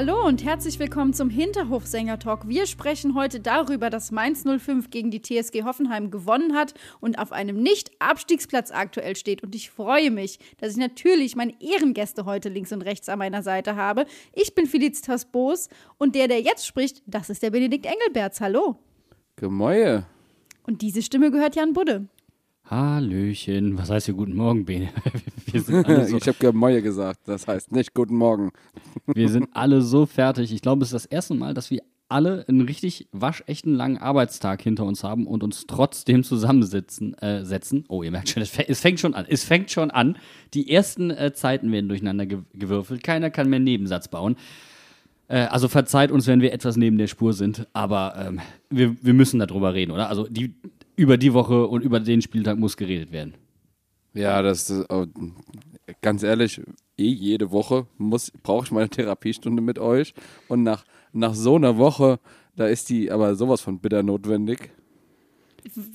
Hallo und herzlich willkommen zum Hinterhofsänger-Talk. Wir sprechen heute darüber, dass Mainz 05 gegen die TSG Hoffenheim gewonnen hat und auf einem Nicht-Abstiegsplatz aktuell steht. Und ich freue mich, dass ich natürlich meine Ehrengäste heute links und rechts an meiner Seite habe. Ich bin Felicitas Boos und der, der jetzt spricht, das ist der Benedikt Engelberts. Hallo. Gemäue. Und diese Stimme gehört Jan Budde. Hallöchen. Was heißt hier guten Morgen, Bene? So, Ich habe Gemäue gesagt, das heißt nicht guten Morgen. wir sind alle so fertig. Ich glaube, es ist das erste Mal, dass wir alle einen richtig waschechten langen Arbeitstag hinter uns haben und uns trotzdem zusammensitzen, äh, setzen. Oh, ihr merkt schon, es, fä- es fängt schon an. Es fängt schon an. Die ersten äh, Zeiten werden durcheinander ge gewürfelt. Keiner kann mehr einen Nebensatz bauen. Äh, also verzeiht uns, wenn wir etwas neben der Spur sind, aber ähm, wir, wir müssen darüber reden, oder? Also die, über die Woche und über den Spieltag muss geredet werden. Ja, das ist äh, ganz ehrlich, eh jede Woche muss brauche ich meine Therapiestunde mit euch und nach nach so einer Woche, da ist die aber sowas von bitter notwendig.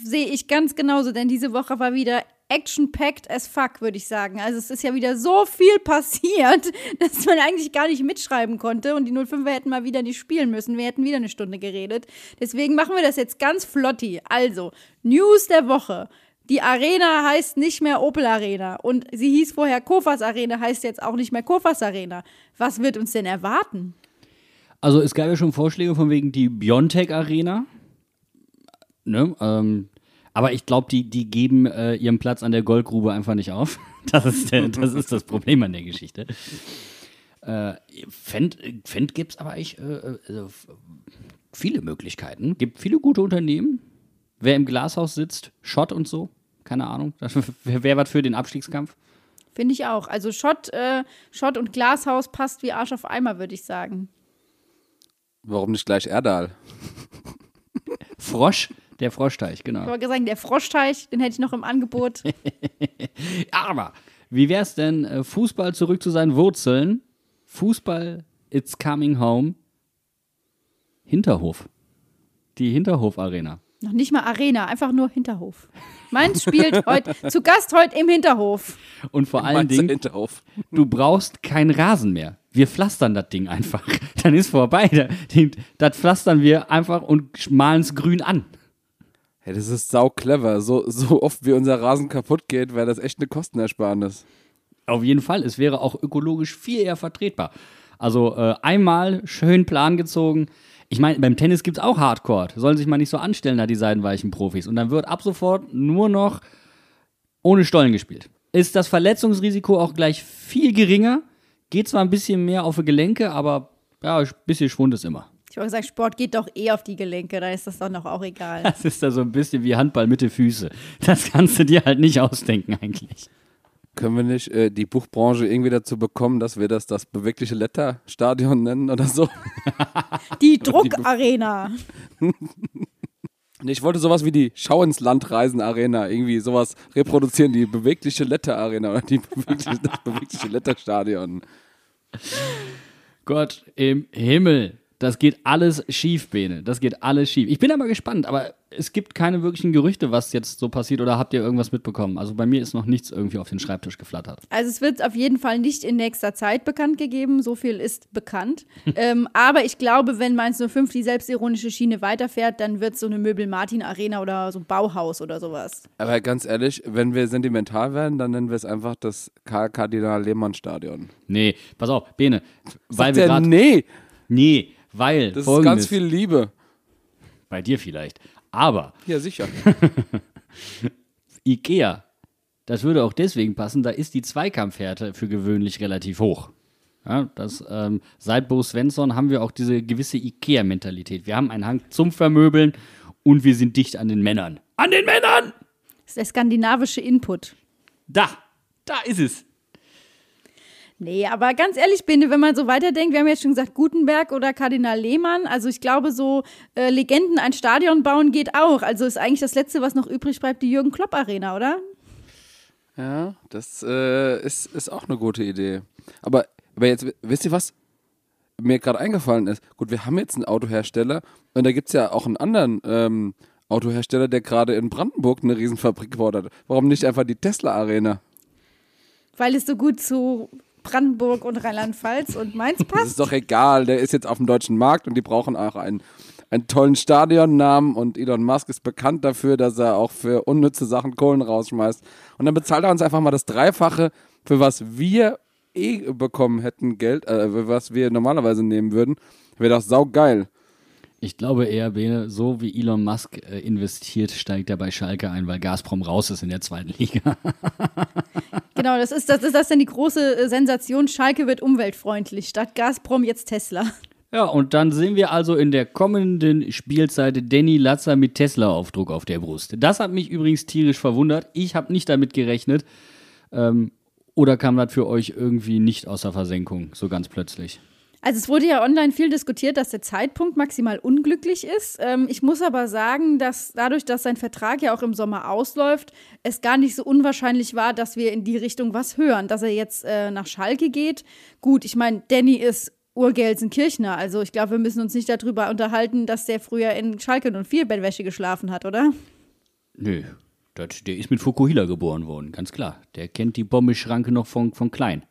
Sehe ich ganz genauso, denn diese Woche war wieder action-packed as fuck, würde ich sagen. Also es ist ja wieder so viel passiert, dass man eigentlich gar nicht mitschreiben konnte und die 05er hätten mal wieder nicht spielen müssen. Wir hätten wieder eine Stunde geredet. Deswegen machen wir das jetzt ganz flotti. Also, News der Woche. Die Arena heißt nicht mehr Opel Arena und sie hieß vorher Kofas Arena, heißt jetzt auch nicht mehr Kofas Arena. Was wird uns denn erwarten? Also es gab ja schon Vorschläge von wegen die Biontech Arena. Ne? Ähm, aber ich glaube, die, die geben äh, ihren Platz an der Goldgrube einfach nicht auf. Das ist, der, das, ist das Problem an der Geschichte. Äh, Fendt, Fendt gibt es aber eigentlich äh, äh, viele Möglichkeiten. Gibt viele gute Unternehmen. Wer im Glashaus sitzt, Schott und so, keine Ahnung. Wäre wär was für den Abstiegskampf. Finde ich auch. Also Schott, äh, Schott und Glashaus passt wie Arsch auf Eimer, würde ich sagen. Warum nicht gleich Erdal? Frosch, der Froschteich, genau. Ich wollte sagen, der Froschteich, den hätte ich noch im Angebot. Aber wie wär's denn, äh, Fußball zurück zu seinen Wurzeln? Fußball, it's coming home. Hinterhof. Die Hinterhof-Arena. noch nicht mal Arena, einfach nur Hinterhof. Mainz spielt heute zu Gast heute im Hinterhof. Und vor allen Dingen, Hinterhof. du brauchst keinen Rasen mehr. Wir pflastern das Ding einfach. Dann ist vorbei. Das pflastern wir einfach und malen es grün an. Hey, das ist sau clever. So, so oft wie unser Rasen kaputt geht, wäre das echt eine Kostenersparnis. Auf jeden Fall. Es wäre auch ökologisch viel eher vertretbar. Also äh, einmal schön Plan gezogen. Ich meine, beim Tennis gibt es auch Hardcore. Sollen sich mal nicht so anstellen, da die seidenweichen Profis. Und dann wird ab sofort nur noch ohne Stollen gespielt. Ist das Verletzungsrisiko auch gleich viel geringer? Geht zwar ein bisschen mehr auf die Gelenke, aber ja, ein bisschen Schwund ist immer. Ich wollte sagen, Sport geht doch eh auf die Gelenke, da ist das doch noch auch egal. Das ist da so ein bisschen wie Handball mit den Füßen. Das kannst du dir halt nicht ausdenken eigentlich. Können wir nicht äh, die Buchbranche irgendwie dazu bekommen, dass wir das das bewegliche Letterstadion nennen oder so? Die Druckarena. Ich wollte sowas wie die Schau ins Land Reisen Arena, irgendwie sowas reproduzieren, die bewegliche Letter Arena oder die bewegliche, das bewegliche Letterstadion. Gott im Himmel. Das geht alles schief, Bene. Das geht alles schief. Ich bin aber gespannt, aber es gibt keine wirklichen Gerüchte, was jetzt so passiert oder habt ihr irgendwas mitbekommen? Also bei mir ist noch nichts irgendwie auf den Schreibtisch geflattert. Also es wird auf jeden Fall nicht in nächster Zeit bekannt gegeben, so viel ist bekannt. ähm, aber ich glaube, wenn Mainz 05 die selbstironische Schiene weiterfährt, dann wird es so eine Möbel-Martin-Arena oder so ein Bauhaus oder sowas. Aber ganz ehrlich, wenn wir sentimental werden, dann nennen wir es einfach das Karl Kardinal Lehmann Stadion. Nee, pass auf, Bene. Weil Sagt wir er, gerade. nee, Nee, weil. das ist ganz viel Liebe. Bei dir vielleicht. Aber Ja, sicher. Ikea, das würde auch deswegen passen, da ist die Zweikampfhärte für gewöhnlich relativ hoch. Ja, das, ähm, seit Bo Svensson haben wir auch diese gewisse Ikea-Mentalität. Wir haben einen Hang zum Vermöbeln und wir sind dicht an den Männern. An den Männern! ist der skandinavische Input. Da, da ist es. Nee, aber ganz ehrlich, Binde, wenn man so weiterdenkt, wir haben jetzt schon gesagt, Gutenberg oder Kardinal Lehmann, also ich glaube, so äh, Legenden ein Stadion bauen geht auch. Also ist eigentlich das Letzte, was noch übrig bleibt, die Jürgen Klopp Arena, oder? Ja, das äh, ist, ist auch eine gute Idee. Aber, aber jetzt, wisst ihr was? Mir gerade eingefallen ist, gut, wir haben jetzt einen Autohersteller und da gibt es ja auch einen anderen ähm, Autohersteller, der gerade in Brandenburg eine Riesenfabrik fordert. Warum nicht einfach die Tesla Arena? Weil es so gut zu Brandenburg und Rheinland-Pfalz und Mainz Das passt. ist doch egal, der ist jetzt auf dem deutschen Markt und die brauchen auch einen, einen tollen Stadionnamen und Elon Musk ist bekannt dafür, dass er auch für unnütze Sachen Kohlen rausschmeißt. Und dann bezahlt er uns einfach mal das Dreifache, für was wir eh bekommen hätten, Geld, äh, für was wir normalerweise nehmen würden. Wäre doch saugeil. Ich glaube eher, Bene, so wie Elon Musk äh, investiert, steigt er bei Schalke ein, weil Gazprom raus ist in der zweiten Liga. Genau, das ist, das ist das denn die große äh, Sensation. Schalke wird umweltfreundlich. Statt Gazprom jetzt Tesla. Ja, und dann sehen wir also in der kommenden Spielzeit Danny Latzer mit Tesla-Aufdruck auf der Brust. Das hat mich übrigens tierisch verwundert. Ich habe nicht damit gerechnet. Ähm, oder kam das für euch irgendwie nicht aus der Versenkung, so ganz plötzlich? Also es wurde ja online viel diskutiert, dass der Zeitpunkt maximal unglücklich ist. Ähm, ich muss aber sagen, dass dadurch, dass sein Vertrag ja auch im Sommer ausläuft, es gar nicht so unwahrscheinlich war, dass wir in die Richtung was hören. Dass er jetzt äh, nach Schalke geht. Gut, ich meine, Danny ist Urgelsenkirchner. Also ich glaube, wir müssen uns nicht darüber unterhalten, dass der früher in Schalke 04 Bettwäsche geschlafen hat, oder? Nö, der ist mit Fukuhila geboren worden, ganz klar. Der kennt die Bombeschranke noch von, von klein.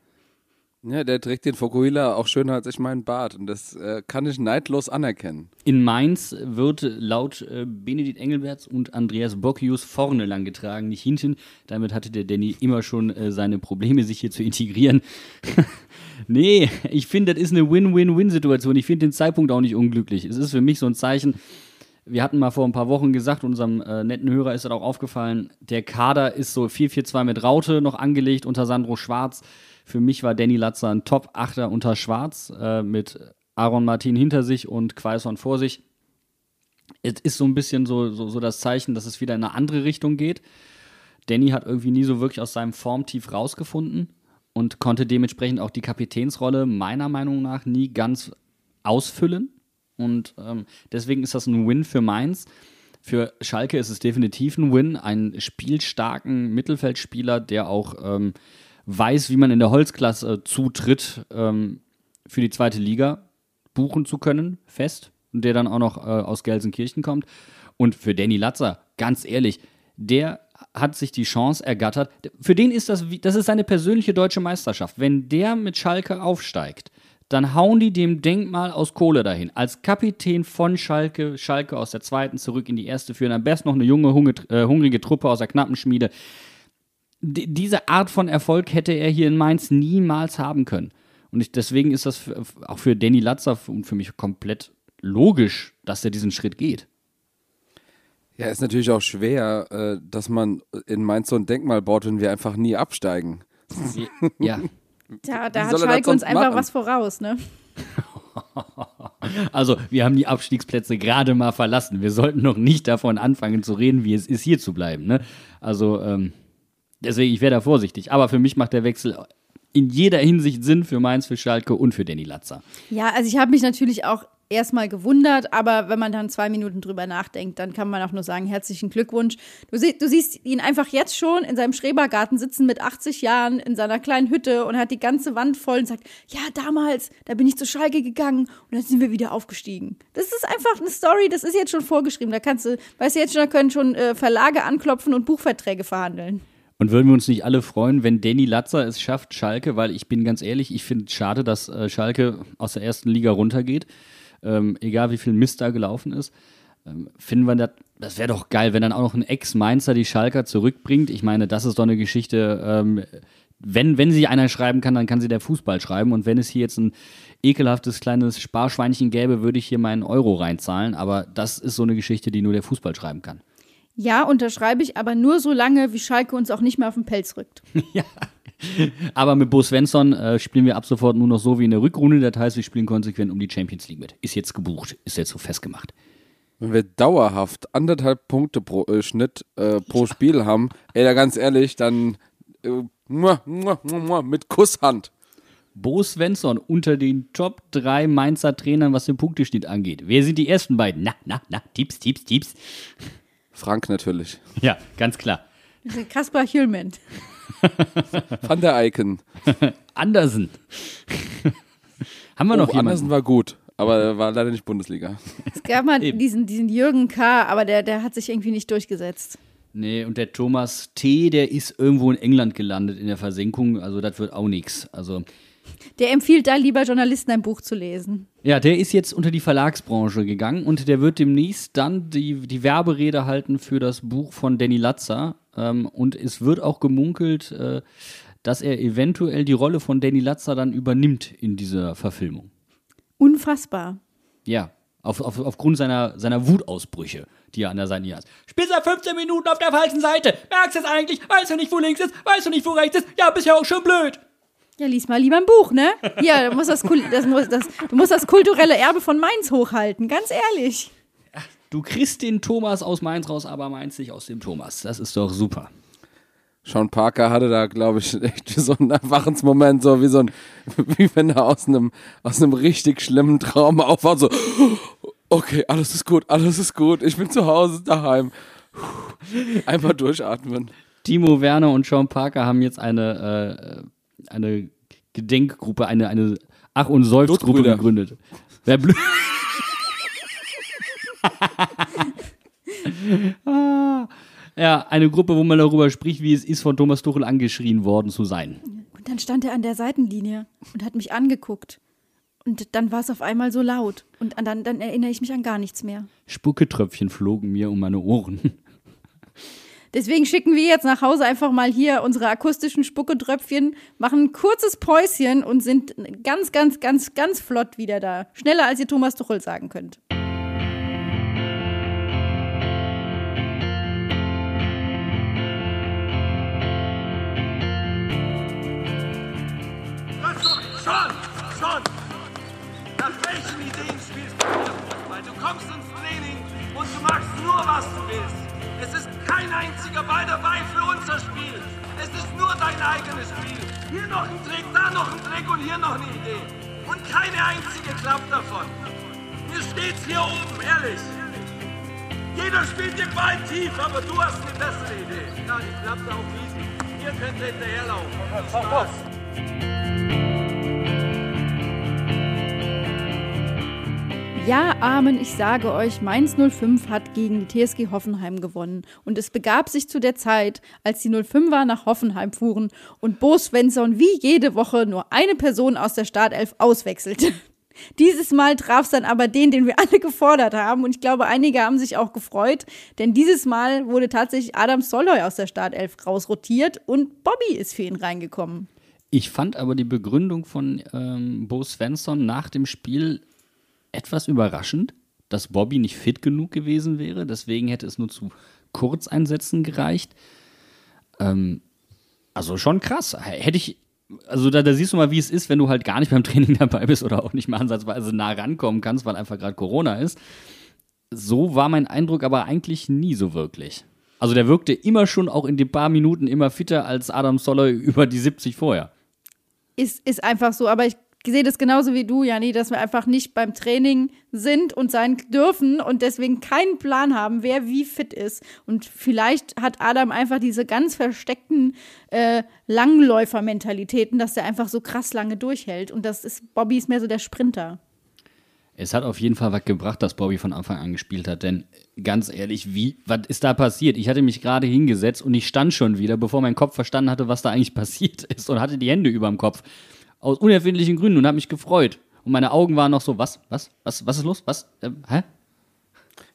Ja, der trägt den Fokuhila auch schöner als ich meinen Bart und das äh, kann ich neidlos anerkennen. In Mainz wird laut äh, Benedikt Engelberts und Andreas Bocchius vorne lang getragen, nicht hinten. Damit hatte der Danny immer schon äh, seine Probleme, sich hier zu integrieren. nee, ich finde, das ist eine Win-Win-Win-Situation. Ich finde den Zeitpunkt auch nicht unglücklich. Es ist für mich so ein Zeichen. Wir hatten mal vor ein paar Wochen gesagt, unserem äh, netten Hörer ist das auch aufgefallen, der Kader ist so 4-4-2 mit Raute noch angelegt unter Sandro Schwarz. Für mich war Danny Latzer ein Top-Achter unter Schwarz äh, mit Aaron Martin hinter sich und Quaison vor sich. Es ist so ein bisschen so, so, so das Zeichen, dass es wieder in eine andere Richtung geht. Danny hat irgendwie nie so wirklich aus seinem Formtief rausgefunden und konnte dementsprechend auch die Kapitänsrolle meiner Meinung nach nie ganz ausfüllen. Und ähm, deswegen ist das ein Win für Mainz. Für Schalke ist es definitiv ein Win, einen spielstarken Mittelfeldspieler, der auch ähm, weiß, wie man in der Holzklasse zutritt, ähm, für die zweite Liga buchen zu können, fest, und der dann auch noch äh, aus Gelsenkirchen kommt. Und für Danny Latzer, ganz ehrlich, der hat sich die Chance ergattert. Für den ist das, das ist seine persönliche deutsche Meisterschaft. Wenn der mit Schalke aufsteigt, dann hauen die dem Denkmal aus Kohle dahin. Als Kapitän von Schalke, Schalke aus der zweiten zurück in die erste führen, am besten noch eine junge, äh, hungrige Truppe aus der Knappenschmiede. Diese Art von Erfolg hätte er hier in Mainz niemals haben können. Und ich, deswegen ist das für, auch für Danny Latzer und für mich komplett logisch, dass er diesen Schritt geht. Ja, ist natürlich auch schwer, äh, dass man in Mainz so ein Denkmal baut, wenn wir einfach nie absteigen. Ja. Da, da hat Schalke uns einfach machen? was voraus, ne? Also, wir haben die Abstiegsplätze gerade mal verlassen. Wir sollten noch nicht davon anfangen zu reden, wie es ist, hier zu bleiben. Ne? Also, ähm, deswegen, ich wäre da vorsichtig. Aber für mich macht der Wechsel in jeder Hinsicht Sinn für Mainz, für Schalke und für Danny Latzer. Ja, also ich habe mich natürlich auch erstmal gewundert, aber wenn man dann zwei Minuten drüber nachdenkt, dann kann man auch nur sagen, herzlichen Glückwunsch. Du, sie, du siehst ihn einfach jetzt schon in seinem Schrebergarten sitzen mit 80 Jahren in seiner kleinen Hütte und hat die ganze Wand voll und sagt, ja, damals, da bin ich zu Schalke gegangen und dann sind wir wieder aufgestiegen. Das ist einfach eine Story, das ist jetzt schon vorgeschrieben. Da kannst du, weißt du jetzt schon, da können schon äh, Verlage anklopfen und Buchverträge verhandeln. Und würden wir uns nicht alle freuen, wenn Danny Latzer es schafft, Schalke, weil ich bin ganz ehrlich, ich finde es schade, dass äh, Schalke aus der ersten Liga runtergeht. Ähm, egal wie viel Mist da gelaufen ist. Ähm, finden wir das, das wäre doch geil, wenn dann auch noch ein Ex-Mainzer die Schalker zurückbringt. Ich meine, das ist doch eine Geschichte, ähm, wenn, wenn sie einer schreiben kann, dann kann sie der Fußball schreiben. Und wenn es hier jetzt ein ekelhaftes kleines Sparschweinchen gäbe, würde ich hier meinen Euro reinzahlen. Aber das ist so eine Geschichte, die nur der Fußball schreiben kann. Ja, unterschreibe ich, aber nur so lange, wie Schalke uns auch nicht mehr auf den Pelz rückt. Aber mit Bo Svensson äh, spielen wir ab sofort nur noch so wie in der Rückrunde. Das heißt, wir spielen konsequent um die Champions League mit. Ist jetzt gebucht, ist jetzt so festgemacht. Wenn wir dauerhaft anderthalb Punkte pro äh, Schnitt äh, pro Spiel haben, ey, da ganz ehrlich, dann äh, muah, muah, muah, muah, mit Kusshand. Bo Svensson unter den Top 3 Mainzer Trainern, was den Punkteschnitt angeht. Wer sind die ersten beiden? Na, na, na, Tipps, Tipps, Tipps. Frank natürlich. Ja, ganz klar. Kaspar Hillman. Van der Eiken. Andersen. Haben wir noch oh, Andersen jemanden? war gut, aber er war leider nicht Bundesliga. Es gab mal Eben. diesen, diesen Jürgen K., aber der, der hat sich irgendwie nicht durchgesetzt. Nee, und der Thomas T., der ist irgendwo in England gelandet in der Versenkung. Also das wird auch nichts. Also Der empfiehlt da lieber Journalisten ein Buch zu lesen. Ja, der ist jetzt unter die Verlagsbranche gegangen und der wird demnächst dann die, die Werberede halten für das Buch von Danny Latzer. Ähm, und es wird auch gemunkelt, äh, dass er eventuell die Rolle von Danny Latzer dann übernimmt in dieser Verfilmung. Unfassbar. Ja, auf, auf, aufgrund seiner, seiner Wutausbrüche, die er an der Seite hat. Spielst seit 15 Minuten auf der falschen Seite. Merkst du es eigentlich? Weißt du nicht, wo links ist? Weißt du nicht, wo rechts ist? Ja, bist ja auch schon blöd. Ja, lies mal lieber ein Buch, ne? Ja, du musst das, das, muss, das, du musst das kulturelle Erbe von Mainz hochhalten, ganz ehrlich. Du kriegst den Thomas aus Mainz raus, aber Mainz nicht aus dem Thomas. Das ist doch super. Sean Parker hatte da, glaube ich, echt so einen Erwachensmoment, so wie so ein, wie wenn er aus einem, aus einem richtig schlimmen Traum aufwacht, so, okay, alles ist gut, alles ist gut, ich bin zu Hause, daheim. Einfach durchatmen. Timo Werner und Sean Parker haben jetzt eine, äh, eine Gedenkgruppe, eine, eine Ach- und Seufzgruppe gegründet. Wer blöd. Ah, ja, eine Gruppe, wo man darüber spricht, wie es ist, von Thomas Tuchel angeschrien worden zu sein. Und dann stand er an der Seitenlinie und hat mich angeguckt. Und dann war es auf einmal so laut. Und an- dann, dann erinnere ich mich an gar nichts mehr. Spucketröpfchen flogen mir um meine Ohren. Deswegen schicken wir jetzt nach Hause einfach mal hier unsere akustischen Spucketröpfchen, machen ein kurzes Päuschen und sind ganz, ganz, ganz, ganz flott wieder da. Schneller, als ihr Thomas Tuchel sagen könnt. Du kommst ins Training und du machst nur, was du willst. Kein einziger Ball dabei für unser Spiel. Es ist nur dein eigenes Spiel. Hier noch ein Trick, da noch ein Trick und hier noch eine Idee. Und keine einzige klappt davon. Mir steht's hier oben, ehrlich. Jeder spielt den Ball tief, aber du hast eine bessere Idee. Ja, die klappt auch riesig. Ihr könnt hinterherlaufen. Viel Spaß. Ja, Amen, ich sage euch, Mainz 05 hat gegen die TSG Hoffenheim gewonnen. Und es begab sich zu der Zeit, als die 05er nach Hoffenheim fuhren und Bo Svensson wie jede Woche nur eine Person aus der Startelf auswechselte. Dieses Mal traf es dann aber den, den wir alle gefordert haben. Und ich glaube, einige haben sich auch gefreut, denn dieses Mal wurde tatsächlich Adam Soloy aus der Startelf rausrotiert und Bobby ist für ihn reingekommen. Ich fand aber die Begründung von ähm, Bo Svensson nach dem Spiel etwas überraschend, dass Bobby nicht fit genug gewesen wäre. Deswegen hätte es nur zu Kurzeinsätzen gereicht. Ähm, also schon krass. Hätte ich, also da, da siehst du mal, wie es ist, wenn du halt gar nicht beim Training dabei bist oder auch nicht mal ansatzweise nah rankommen kannst, weil einfach gerade Corona ist. So war mein Eindruck aber eigentlich nie so wirklich. Also der wirkte immer schon auch in den paar Minuten immer fitter als Adam Soloy über die 70 vorher. ist, ist einfach so. Aber ich sehe das genauso wie du, Jani, dass wir einfach nicht beim Training sind und sein dürfen und deswegen keinen Plan haben, wer wie fit ist. Und vielleicht hat Adam einfach diese ganz versteckten äh, Langläufer-Mentalitäten, dass der einfach so krass lange durchhält. Und das ist, Bobby ist mehr so der Sprinter. Es hat auf jeden Fall was gebracht, dass Bobby von Anfang an gespielt hat, denn ganz ehrlich, wie, was ist da passiert? Ich hatte mich gerade hingesetzt und ich stand schon wieder, bevor mein Kopf verstanden hatte, was da eigentlich passiert ist und hatte die Hände über dem Kopf. Aus unerfindlichen Gründen und habe mich gefreut. Und meine Augen waren noch so, was, was, was, was ist los? Was, äh, hä?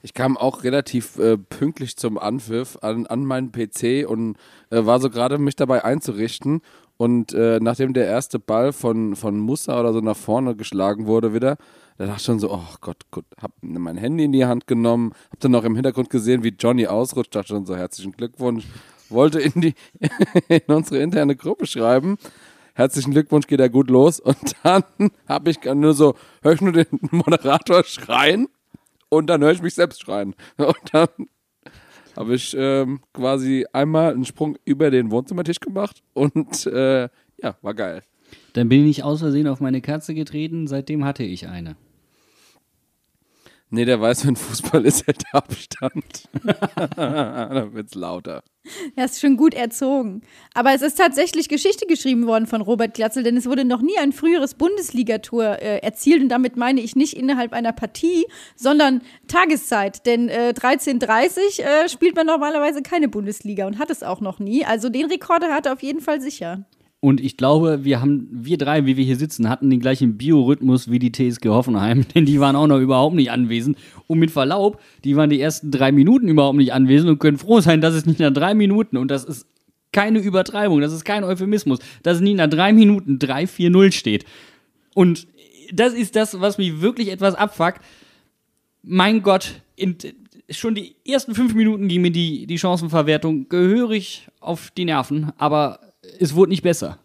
Ich kam auch relativ äh, pünktlich zum Anpfiff an, an meinen PC und äh, war so gerade mich dabei einzurichten. Und äh, nachdem der erste Ball von, von Musa oder so nach vorne geschlagen wurde wieder, da dachte ich schon so, oh Gott, Gott, hab mein Handy in die Hand genommen, hab dann noch im Hintergrund gesehen, wie Johnny ausrutscht, dachte schon so, herzlichen Glückwunsch, wollte in die in unsere interne Gruppe schreiben. Herzlichen Glückwunsch, geht ja gut los. Und dann habe ich nur so, höre ich nur den Moderator schreien und dann höre ich mich selbst schreien. Und dann habe ich ähm, quasi einmal einen Sprung über den Wohnzimmertisch gemacht und äh, ja, war geil. Dann bin ich aus Versehen auf meine Katze getreten, seitdem hatte ich eine. Nee, der weiß, wenn Fußball ist, hält Abstand. da wird's lauter. Er ist schon gut erzogen. Aber es ist tatsächlich Geschichte geschrieben worden von Robert Glatzel, denn es wurde noch nie ein früheres Bundesligator äh, erzielt. Und damit meine ich nicht innerhalb einer Partie, sondern Tageszeit. Denn äh, 13.30 äh, spielt man normalerweise keine Bundesliga und hat es auch noch nie. Also den Rekorder hat er auf jeden Fall sicher. Und ich glaube, wir haben, wir drei, wie wir hier sitzen, hatten den gleichen Biorhythmus wie die TSG Hoffenheim, denn die waren auch noch überhaupt nicht anwesend. Und mit Verlaub, die waren die ersten drei Minuten überhaupt nicht anwesend und können froh sein, dass es nicht nach drei Minuten, und das ist keine Übertreibung, das ist kein Euphemismus, dass es nicht nach drei Minuten 3-4-0 steht. Und das ist das, was mich wirklich etwas abfuckt. Mein Gott, in, schon die ersten fünf Minuten ging mir die, die Chancenverwertung gehörig auf die Nerven, aber es wurde nicht besser.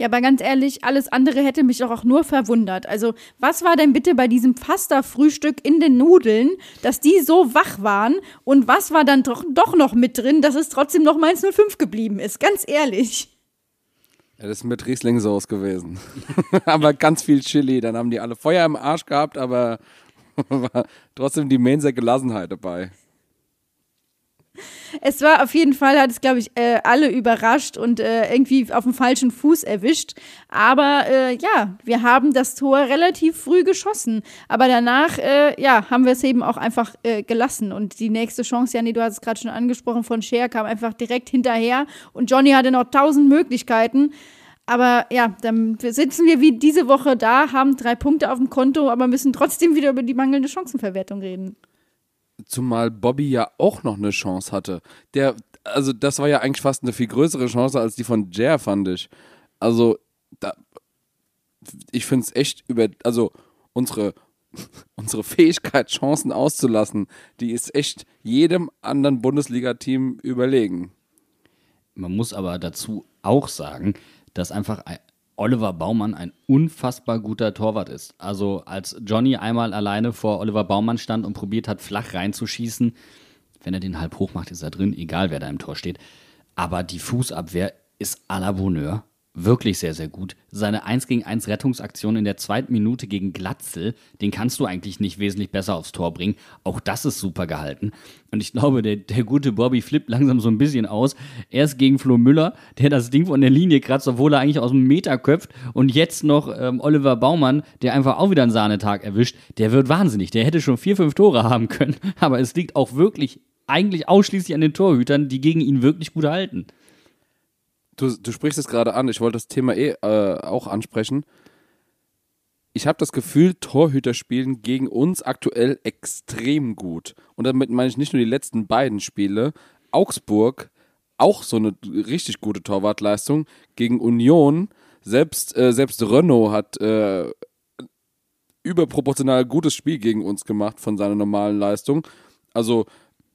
Ja, aber ganz ehrlich, alles andere hätte mich doch auch nur verwundert. Also, was war denn bitte bei diesem Pasta-Frühstück in den Nudeln, dass die so wach waren? Und was war dann doch, doch noch mit drin, dass es trotzdem noch Mainz 05 geblieben ist? Ganz ehrlich. Ja, das ist mit Riesling-Sauce gewesen. aber ganz viel Chili. Dann haben die alle Feuer im Arsch gehabt, aber war trotzdem die Mainzer Gelassenheit dabei. Es war auf jeden Fall, hat es, glaube ich, äh, alle überrascht und äh, irgendwie auf dem falschen Fuß erwischt. Aber äh, ja, wir haben das Tor relativ früh geschossen. Aber danach, äh, ja, haben wir es eben auch einfach äh, gelassen. Und die nächste Chance, Janni, du hast es gerade schon angesprochen, von Scher kam einfach direkt hinterher. Und Johnny hatte noch tausend Möglichkeiten. Aber ja, dann sitzen wir wie diese Woche da, haben drei Punkte auf dem Konto, aber müssen trotzdem wieder über die mangelnde Chancenverwertung reden. Zumal Bobby ja auch noch eine Chance hatte. Der, also das war ja eigentlich fast eine viel größere Chance als die von Jer, fand ich. Also, da, ich finde es echt über, also unsere, unsere Fähigkeit, Chancen auszulassen, die ist echt jedem anderen Bundesliga-Team überlegen. Man muss aber dazu auch sagen, dass einfach Oliver Baumann ein unfassbar guter Torwart ist. Also als Johnny einmal alleine vor Oliver Baumann stand und probiert hat, flach reinzuschießen, wenn er den halb hoch macht, ist er drin, egal wer da im Tor steht. Aber die Fußabwehr ist à la Bonheur wirklich sehr, sehr gut. Seine 1 gegen 1 Rettungsaktion in der zweiten Minute gegen Glatzel, den kannst du eigentlich nicht wesentlich besser aufs Tor bringen. Auch das ist super gehalten. Und ich glaube, der, der gute Bobby flippt langsam so ein bisschen aus. Erst gegen Flo Müller, der das Ding von der Linie kratzt, obwohl er eigentlich aus dem Meter köpft. Und jetzt noch ähm, Oliver Baumann, der einfach auch wieder einen Sahnetag erwischt. Der wird wahnsinnig. Der hätte schon vier, fünf Tore haben können. Aber es liegt auch wirklich eigentlich ausschließlich an den Torhütern, die gegen ihn wirklich gut halten. Du, du sprichst es gerade an, ich wollte das Thema eh äh, auch ansprechen. Ich habe das Gefühl, Torhüter spielen gegen uns aktuell extrem gut. Und damit meine ich nicht nur die letzten beiden Spiele. Augsburg, auch so eine richtig gute Torwartleistung. Gegen Union, selbst, äh, selbst Renault hat äh, überproportional gutes Spiel gegen uns gemacht von seiner normalen Leistung. Also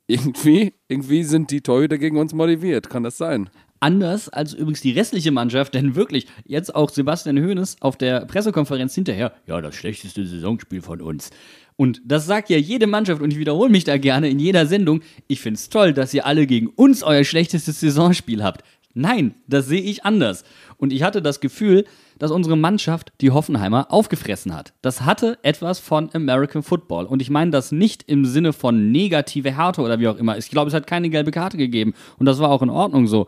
irgendwie, irgendwie sind die Torhüter gegen uns motiviert. Kann das sein? Anders als übrigens die restliche Mannschaft, denn wirklich, jetzt auch Sebastian Hoeneß auf der Pressekonferenz hinterher, ja, das schlechteste Saisonspiel von uns. Und das sagt ja jede Mannschaft und ich wiederhole mich da gerne in jeder Sendung. Ich finde es toll, dass ihr alle gegen uns euer schlechtestes Saisonspiel habt. Nein, das sehe ich anders. Und ich hatte das Gefühl, dass unsere Mannschaft die Hoffenheimer aufgefressen hat. Das hatte etwas von American Football. Und ich meine das nicht im Sinne von negative Härte oder wie auch immer. Ich glaube, es hat keine gelbe Karte gegeben. Und das war auch in Ordnung so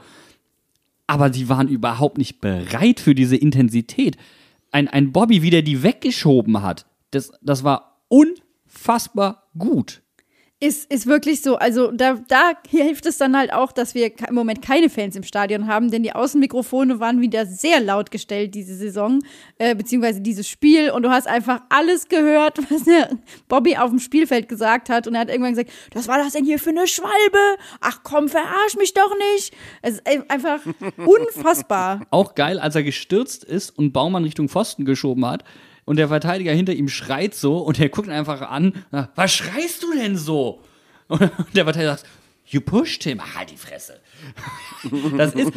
aber sie waren überhaupt nicht bereit für diese Intensität. Ein, ein Bobby, wie der die weggeschoben hat, das, das war unfassbar gut. Ist, ist wirklich so. Also da, da hilft es dann halt auch, dass wir im Moment keine Fans im Stadion haben, denn die Außenmikrofone waren wieder sehr laut gestellt diese Saison, äh, beziehungsweise dieses Spiel. Und du hast einfach alles gehört, was der Bobby auf dem Spielfeld gesagt hat. Und er hat irgendwann gesagt, was war das denn hier für eine Schwalbe? Ach komm, verarsch mich doch nicht. Es ist einfach unfassbar. Auch geil, als er gestürzt ist und Baumann Richtung Pfosten geschoben hat und der Verteidiger hinter ihm schreit so und er guckt ihn einfach an, was schreist du denn so? Und der Verteidiger sagt, you pushed him. Halt die Fresse. Das ist,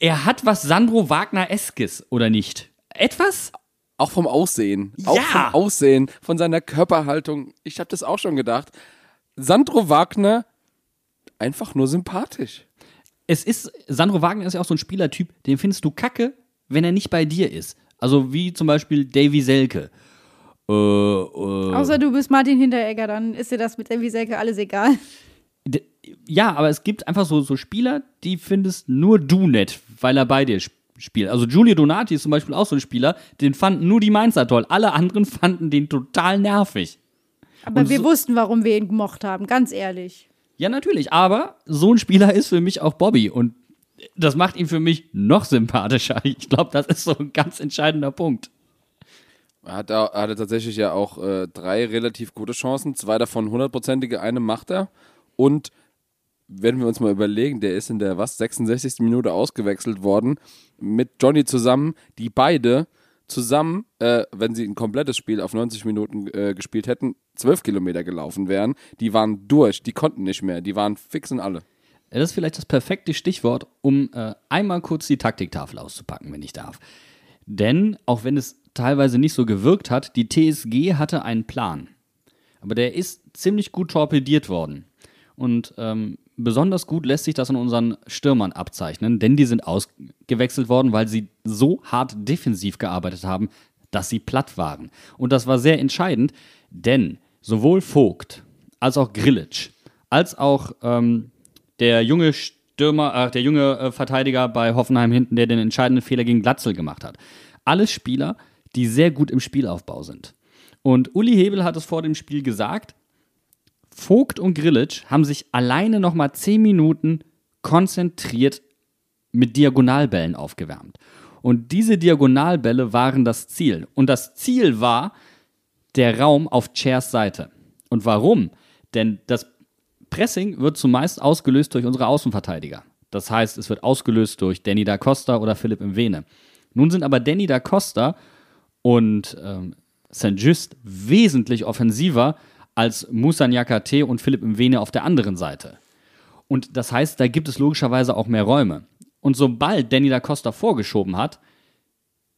er hat was Sandro Wagner-eskes, oder nicht? Etwas? auch vom Aussehen. Auch Ja. vom Aussehen, von seiner Körperhaltung. Ich habe das auch schon gedacht. Sandro Wagner, einfach nur sympathisch. es ist, Sandro Wagner ist ja auch so ein Spielertyp, den findest du kacke, wenn er nicht bei dir ist. Also wie zum Beispiel Davy Selke. Äh, äh, Außer du bist Martin Hinteregger, dann ist dir das mit Envy Selke alles egal. ja, aber es gibt einfach so, so Spieler, die findest nur du nett, weil er bei dir sp- spielt. Also Giulio Donati ist zum Beispiel auch so ein Spieler, den fanden nur die Mainzer toll. Alle anderen fanden den total nervig. Aber Und wir so- wussten, warum wir ihn gemocht haben, ganz ehrlich. Ja, natürlich, aber so ein Spieler ist für mich auch Bobby und das macht ihn für mich noch sympathischer. Ich glaube, das ist so ein ganz entscheidender Punkt. Er hat, er hatte tatsächlich ja auch äh, drei relativ gute Chancen, zwei davon hundertprozentige, eine macht er. Und wenn wir uns mal überlegen, der ist in der was 66. Minute ausgewechselt worden mit Johnny zusammen, die beide zusammen, äh, wenn sie ein komplettes Spiel auf 90 Minuten äh, gespielt hätten, 12 Kilometer gelaufen wären. Die waren durch, die konnten nicht mehr, die waren fix und alle. Das ist vielleicht das perfekte Stichwort, um äh, einmal kurz die Taktiktafel auszupacken, wenn ich darf. Denn, auch wenn es teilweise nicht so gewirkt hat, die TSG hatte einen Plan. Aber der ist ziemlich gut torpediert worden. Und ähm, besonders gut lässt sich das an unseren Stürmern abzeichnen, denn die sind ausgewechselt worden, weil sie so hart defensiv gearbeitet haben, dass sie platt waren. Und das war sehr entscheidend, denn sowohl Vogt als auch Grillitsch, als auch ähm, der junge Stürmer, äh, der junge äh, Verteidiger bei Hoffenheim hinten, der den entscheidenden Fehler gegen Glatzel gemacht hat. Alles Spieler, die sehr gut im Spielaufbau sind. Und Uli Hebel hat es vor dem Spiel gesagt, Vogt und Grillitsch haben sich alleine nochmal 10 Minuten konzentriert mit Diagonalbällen aufgewärmt. Und diese Diagonalbälle waren das Ziel. Und das Ziel war der Raum auf Chairs Seite. Und warum? Denn das Pressing wird zumeist ausgelöst durch unsere Außenverteidiger. Das heißt, es wird ausgelöst durch Danny da Costa oder Philipp Mwene. Nun sind aber Danny da Costa und ähm, St. Just wesentlich offensiver als Musa Nyakate und Philipp Mwene auf der anderen Seite. Und das heißt, da gibt es logischerweise auch mehr Räume. Und sobald Danny da Costa vorgeschoben hat,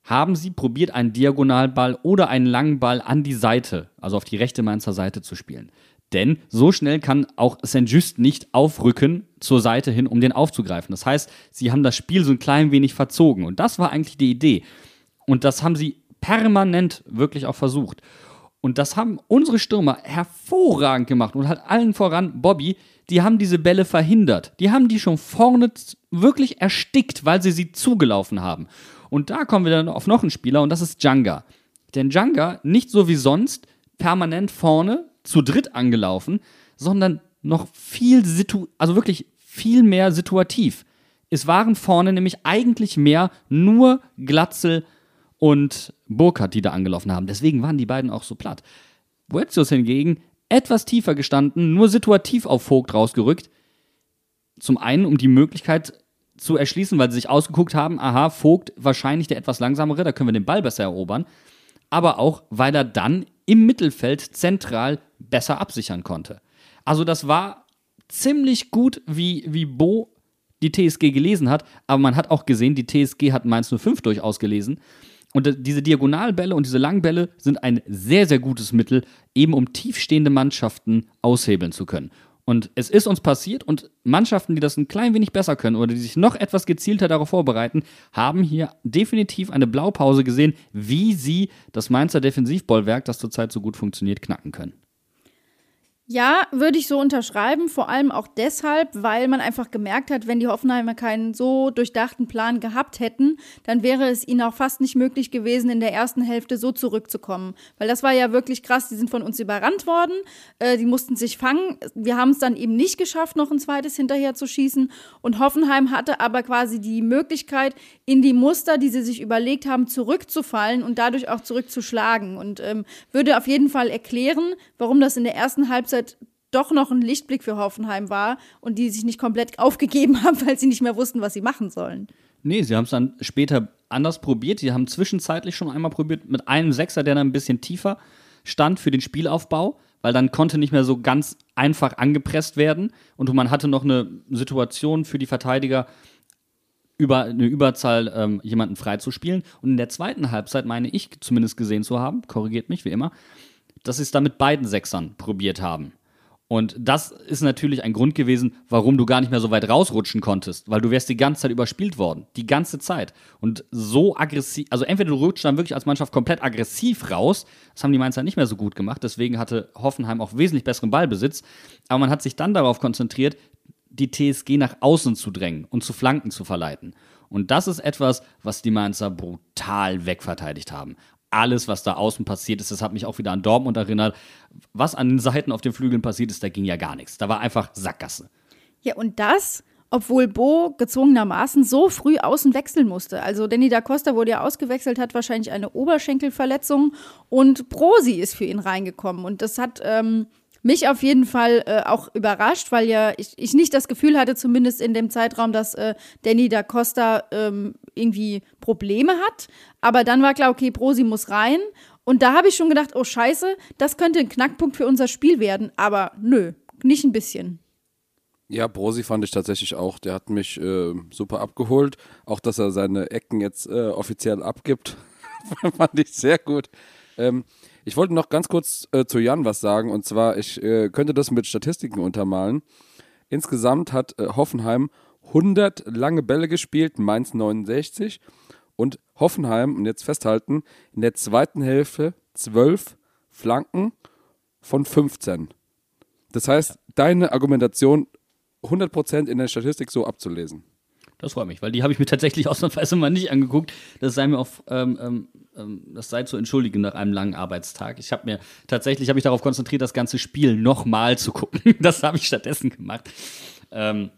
haben sie probiert, einen Diagonalball oder einen langen Ball an die Seite, also auf die rechte Mainzer Seite zu spielen. Denn so schnell kann auch St. Just nicht aufrücken zur Seite hin, um den aufzugreifen. Das heißt, sie haben das Spiel so ein klein wenig verzogen. Und das war eigentlich die Idee. Und das haben sie permanent wirklich auch versucht. Und das haben unsere Stürmer hervorragend gemacht und halt allen voran Bobby, die haben diese Bälle verhindert. Die haben die schon vorne wirklich erstickt, weil sie sie zugelaufen haben. Und da kommen wir dann auf noch einen Spieler und das ist Djanga. Denn Djanga, nicht so wie sonst, permanent vorne, zu dritt angelaufen, sondern noch viel, situ also wirklich viel mehr situativ. Es waren vorne nämlich eigentlich mehr nur Glatzel und Burkhardt, die da angelaufen haben. Deswegen waren die beiden auch so platt. Boetius hingegen etwas tiefer gestanden, nur situativ auf Vogt rausgerückt. Zum einen, um die Möglichkeit zu erschließen, weil sie sich ausgeguckt haben, aha, Vogt wahrscheinlich der etwas langsamere, da können wir den Ball besser erobern. Aber auch, weil er dann im Mittelfeld zentral besser absichern konnte. Also das war ziemlich gut, wie, wie Bo die TSG gelesen hat, aber man hat auch gesehen, die TSG hat Mainz 05 durchaus gelesen. Und diese Diagonalbälle und diese Langbälle sind ein sehr, sehr gutes Mittel, eben um tiefstehende Mannschaften aushebeln zu können. Und es ist uns passiert und Mannschaften, die das ein klein wenig besser können oder die sich noch etwas gezielter darauf vorbereiten, haben hier definitiv eine Blaupause gesehen, wie sie das Mainzer Defensivbollwerk, das zurzeit so gut funktioniert, knacken können. Ja, würde ich so unterschreiben, vor allem auch deshalb, weil man einfach gemerkt hat, wenn die Hoffenheimer keinen so durchdachten Plan gehabt hätten, dann wäre es ihnen auch fast nicht möglich gewesen, in der ersten Hälfte so zurückzukommen. Weil das war ja wirklich krass, die sind von uns überrannt worden, äh, die mussten sich fangen. Wir haben es dann eben nicht geschafft, noch ein zweites hinterher zu schießen. Und Hoffenheim hatte aber quasi die Möglichkeit, in die Muster, die sie sich überlegt haben, zurückzufallen und dadurch auch zurückzuschlagen. Und ähm, würde auf jeden Fall erklären, warum das in der ersten Halbzeit doch noch ein Lichtblick für Hoffenheim war und die sich nicht komplett aufgegeben haben, weil sie nicht mehr wussten, was sie machen sollen. Nee, sie haben es dann später anders probiert. Sie haben zwischenzeitlich schon einmal probiert mit einem Sechser, der dann ein bisschen tiefer stand für den Spielaufbau, weil dann konnte nicht mehr so ganz einfach angepresst werden und man hatte noch eine Situation für die Verteidiger, über eine Überzahl ähm, jemanden freizuspielen. Und in der zweiten Halbzeit meine ich zumindest gesehen zu haben, korrigiert mich wie immer, dass sie es da mit beiden Sechsern probiert haben. Und das ist natürlich ein Grund gewesen, warum du gar nicht mehr so weit rausrutschen konntest, weil du wärst die ganze Zeit überspielt worden. Die ganze Zeit. Und so aggressiv, also entweder du rutschst dann wirklich als Mannschaft komplett aggressiv raus, das haben die Mainzer nicht mehr so gut gemacht, deswegen hatte Hoffenheim auch wesentlich besseren Ballbesitz, aber man hat sich dann darauf konzentriert, die TSG nach außen zu drängen und zu Flanken zu verleiten. Und das ist etwas, was die Mainzer brutal wegverteidigt haben alles, was da außen passiert ist, das hat mich auch wieder an Dortmund erinnert. Was an den Seiten auf den Flügeln passiert ist, da ging ja gar nichts. Da war einfach Sackgasse. Ja, und das, obwohl Bo gezwungenermaßen so früh außen wechseln musste. Also Danny da Costa wurde ja ausgewechselt, hat wahrscheinlich eine Oberschenkelverletzung und Brosi ist für ihn reingekommen. Und das hat ähm, mich auf jeden Fall äh, auch überrascht, weil ja ich, ich nicht das Gefühl hatte, zumindest in dem Zeitraum, dass äh, Danny da Costa ähm, irgendwie Probleme hat. Aber dann war klar, okay, Brosi muss rein. Und da habe ich schon gedacht, oh Scheiße, das könnte ein Knackpunkt für unser Spiel werden. Aber nö, nicht ein bisschen. Ja, Brosi fand ich tatsächlich auch. Der hat mich äh, super abgeholt. Auch, dass er seine Ecken jetzt äh, offiziell abgibt, fand ich sehr gut. Ähm, ich wollte noch ganz kurz äh, zu Jan was sagen. Und zwar, ich äh, könnte das mit Statistiken untermalen. Insgesamt hat äh, Hoffenheim 100 lange Bälle gespielt, Mainz 69. Und Hoffenheim, und jetzt festhalten, in der zweiten Hälfte 12 Flanken von 15. Das heißt, deine Argumentation 100% in der Statistik so abzulesen. Das freut mich, weil die habe ich mir tatsächlich ausnahmsweise mal nicht angeguckt. Das sei mir auf, ähm, ähm, ähm, das sei zu entschuldigen nach einem langen Arbeitstag. Ich habe mir tatsächlich habe ich darauf konzentriert, das ganze Spiel nochmal zu gucken. Das habe ich stattdessen gemacht. Ähm,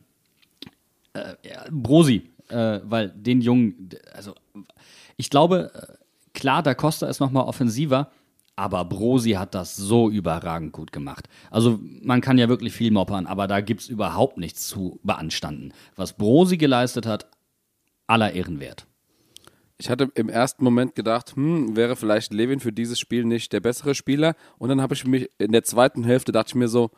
äh, ja, Brosi, äh, weil den Jungen, also ich glaube, äh, klar, da Costa ist nochmal offensiver, aber Brosi hat das so überragend gut gemacht. Also man kann ja wirklich viel moppern, aber da gibt es überhaupt nichts zu beanstanden. Was Brosi geleistet hat, aller Ehren wert. Ich hatte im ersten Moment gedacht, hm, wäre vielleicht Levin für dieses Spiel nicht der bessere Spieler. Und dann habe ich mich in der zweiten Hälfte dachte ich mir so,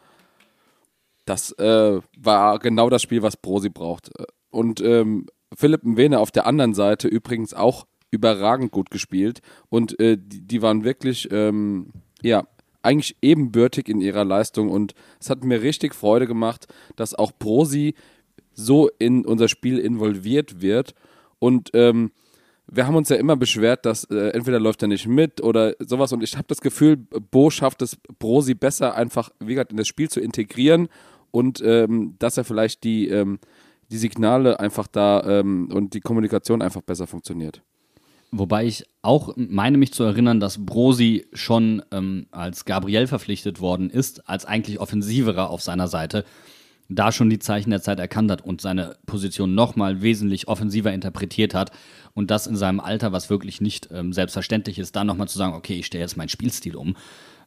das äh, war genau das Spiel, was Brosi braucht. Und ähm, Philipp Mwene auf der anderen Seite übrigens auch überragend gut gespielt. Und äh, die, die, waren wirklich, ähm, ja, eigentlich ebenbürtig in ihrer Leistung. Und es hat mir richtig Freude gemacht, dass auch Brosi so in unser Spiel involviert wird. Und ähm, wir haben uns ja immer beschwert, dass äh, entweder läuft er nicht mit oder sowas. Und ich habe das Gefühl, Bo schafft es, Brosi besser einfach, wie gesagt, in das Spiel zu integrieren und ähm, dass er vielleicht die, ähm, die Signale einfach da ähm, und die Kommunikation einfach besser funktioniert. Wobei ich auch meine mich zu erinnern, dass Brosi schon ähm, als Gabriel verpflichtet worden ist, als eigentlich Offensiverer auf seiner Seite, da schon die Zeichen der Zeit erkannt hat und seine Position nochmal wesentlich offensiver interpretiert hat. Und das in seinem Alter, was wirklich nicht ähm, selbstverständlich ist, da nochmal zu sagen, okay, ich stelle jetzt meinen Spielstil um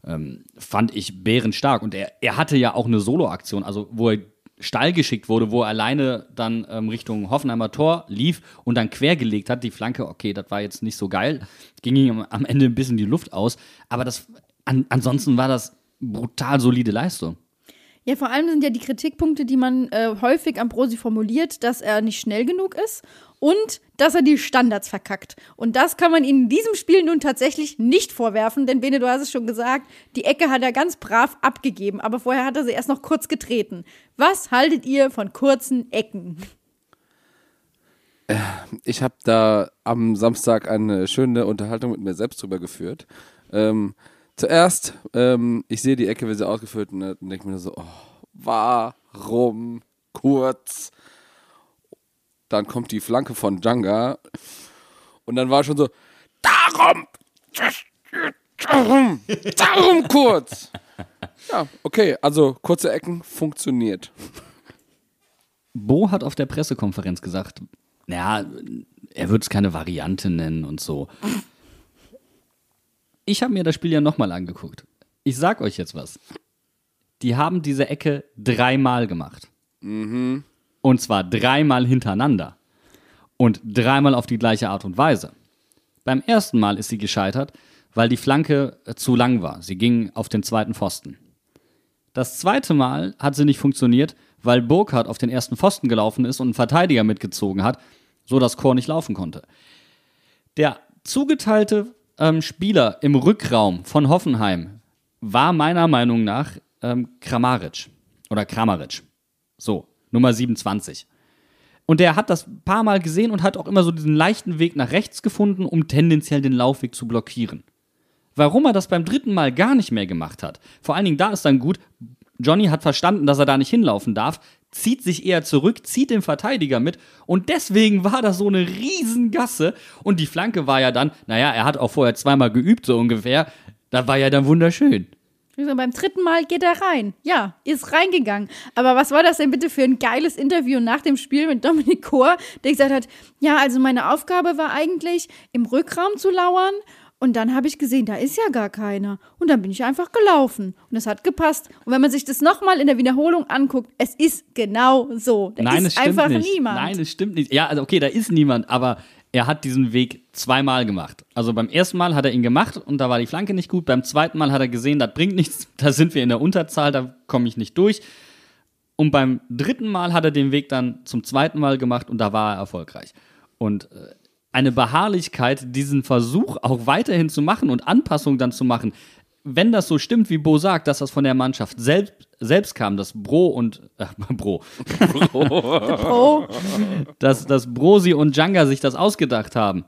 ähm, fand ich bärenstark. Und er, er hatte ja auch eine Solo-Aktion, also wo er Stall geschickt wurde, wo er alleine dann ähm, Richtung Hoffenheimer Tor lief und dann quergelegt hat. Die Flanke, okay, das war jetzt nicht so geil. Ging ihm am Ende ein bisschen die Luft aus. Aber das, an, ansonsten war das brutal solide Leistung. Ja, vor allem sind ja die Kritikpunkte, die man äh, häufig am Brosi formuliert, dass er nicht schnell genug ist und dass er die Standards verkackt. Und das kann man ihm in diesem Spiel nun tatsächlich nicht vorwerfen, denn Bene, du hast es schon gesagt, die Ecke hat er ganz brav abgegeben, aber vorher hat er sie erst noch kurz getreten. Was haltet ihr von kurzen Ecken? Äh, ich habe da am Samstag eine schöne Unterhaltung mit mir selbst drüber geführt. Ähm, Zuerst, ähm, ich sehe die Ecke, wie sie ausgeführt und dann denke mir so, oh, warum kurz? Dann kommt die Flanke von Djanga und dann war schon so, darum, darum, darum kurz. Ja, okay, also kurze Ecken funktioniert. Bo hat auf der Pressekonferenz gesagt, naja, er würde es keine Variante nennen und so ich habe mir das Spiel ja nochmal angeguckt. Ich sag euch jetzt was. Die haben diese Ecke dreimal gemacht. Mhm. Und zwar dreimal hintereinander. Und dreimal auf die gleiche Art und Weise. Beim ersten Mal ist sie gescheitert, weil die Flanke äh, zu lang war. Sie ging auf den zweiten Pfosten. Das zweite Mal hat sie nicht funktioniert, weil Burkhardt auf den ersten Pfosten gelaufen ist und einen Verteidiger mitgezogen hat so dass Chor nicht laufen konnte. Der zugeteilte ähm, Spieler im Rückraum von Hoffenheim war meiner Meinung nach ähm, Kramaric oder Kramaric. So, Nummer 27. Und der hat das paar Mal gesehen und hat auch immer so diesen leichten Weg nach rechts gefunden, um tendenziell den Laufweg zu blockieren. Warum er das beim dritten Mal gar nicht mehr gemacht hat, vor allen Dingen da ist dann gut, Johnny hat verstanden, dass er da nicht hinlaufen darf, zieht sich eher zurück, zieht den Verteidiger mit und deswegen war das so eine Riesengasse und die Flanke war ja dann, naja, er hat auch vorher zweimal geübt, so ungefähr, da war ja dann wunderschön. Beim dritten Mal geht er rein. Ja, ist reingegangen. Aber was war das denn bitte für ein geiles Interview nach dem Spiel mit Dominik Kor, der gesagt hat, ja, also meine Aufgabe war eigentlich, im Rückraum zu lauern und dann habe ich gesehen, da ist ja gar keiner. Und dann bin ich einfach gelaufen. Und es hat gepasst. Und wenn man sich das nochmal in der Wiederholung anguckt, es ist genau so. Da Nein, ist es stimmt einfach nicht. niemand. Nein, es stimmt nicht. Ja, also okay, da ist niemand, aber er hat diesen Weg zweimal gemacht. Also beim ersten Mal hat er ihn gemacht und da war die Flanke nicht gut. Beim zweiten Mal hat er gesehen, das bringt nichts, da sind wir in der Unterzahl, da komme ich nicht durch. Und beim dritten Mal hat er den Weg dann zum zweiten Mal gemacht und da war er erfolgreich. Und äh, eine Beharrlichkeit, diesen Versuch auch weiterhin zu machen und Anpassungen dann zu machen, wenn das so stimmt, wie Bo sagt, dass das von der Mannschaft selbst, selbst kam, dass Bro und äh, Bro, Oh, dass, dass Brosi und Djanga sich das ausgedacht haben,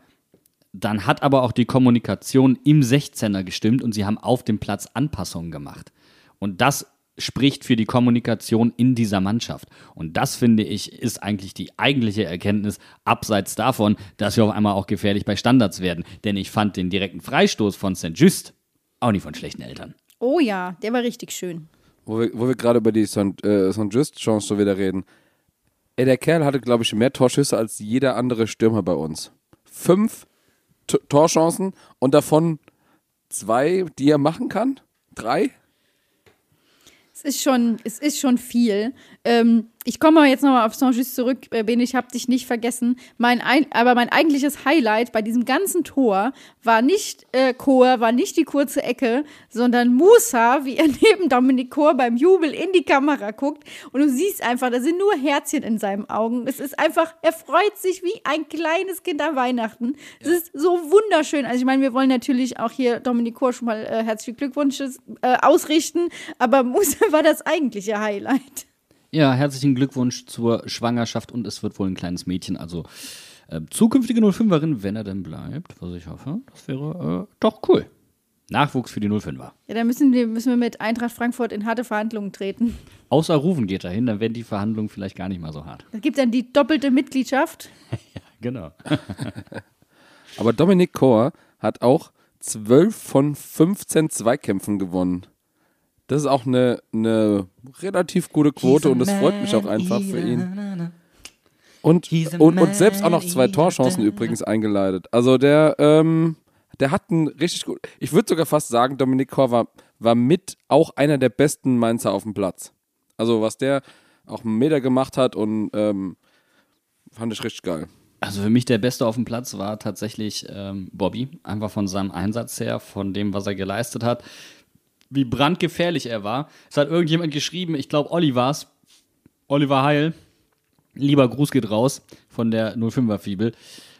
dann hat aber auch die Kommunikation im 16er gestimmt und sie haben auf dem Platz Anpassungen gemacht. Und das spricht für die Kommunikation in dieser Mannschaft. Und das, finde ich, ist eigentlich die eigentliche Erkenntnis, abseits davon, dass wir auf einmal auch gefährlich bei Standards werden. Denn ich fand den direkten Freistoß von St. Just auch nicht von schlechten Eltern. oh ja, der war richtig schön. Wo wir, wo wir gerade über die St. Äh, St. Just-Chance so wieder reden. Ey, der Kerl hatte, glaube ich, mehr Torschüsse als jeder andere Stürmer bei uns. Fünf T Torchancen und davon zwei, die er machen kann? Drei? Es ist schon, es ist schon viel. Ähm, ich komme aber jetzt nochmal auf Saint-Just zurück, äh, Ben, ich habe dich nicht vergessen. Mein ein, aber mein eigentliches Highlight bei diesem ganzen Tor war nicht äh, Chor, war nicht die kurze Ecke, sondern Musa, wie er neben Dominik Chor beim Jubel in die Kamera guckt. Und du siehst einfach, da sind nur Herzchen in seinen Augen. Es ist einfach, er freut sich wie ein kleines Kind an Weihnachten. Es ist so wunderschön. Also ich meine, wir wollen natürlich auch hier Dominik Chor schon mal äh, herzliche Glückwünsche äh, ausrichten, aber Musa war das eigentliche Highlight. Ja, herzlichen Glückwunsch zur Schwangerschaft und es wird wohl ein kleines Mädchen, also äh, zukünftige 05erin, wenn er denn bleibt, was ich hoffe. Das wäre äh, doch cool. Nachwuchs für die 05er. Ja, dann müssen wir, müssen wir mit Eintracht Frankfurt in harte Verhandlungen treten. Außer Rufen geht dahin, dann werden die Verhandlungen vielleicht gar nicht mal so hart. Es gibt dann die doppelte Mitgliedschaft. Genau. Aber Dominik Kor hat auch 12 von 15 Zweikämpfen gewonnen. Das ist auch eine, eine relativ gute Quote und das freut mich auch einfach für ihn. Und, und, und selbst auch noch zwei Torchancen übrigens eingeleitet. Also der, ähm, der hat einen richtig gut. Ich würde sogar fast sagen, Dominik Kor war, war mit auch einer der besten Mainzer auf dem Platz. Also was der auch einen Meter gemacht hat und ähm, fand ich richtig geil. Also für mich der Beste auf dem Platz war tatsächlich ähm, Bobby. Einfach von seinem Einsatz her, von dem, was er geleistet hat. Wie brandgefährlich er war. Es hat irgendjemand geschrieben, ich glaube Olli war's. Oliver Heil. Lieber Gruß geht raus von der 05er Fibel.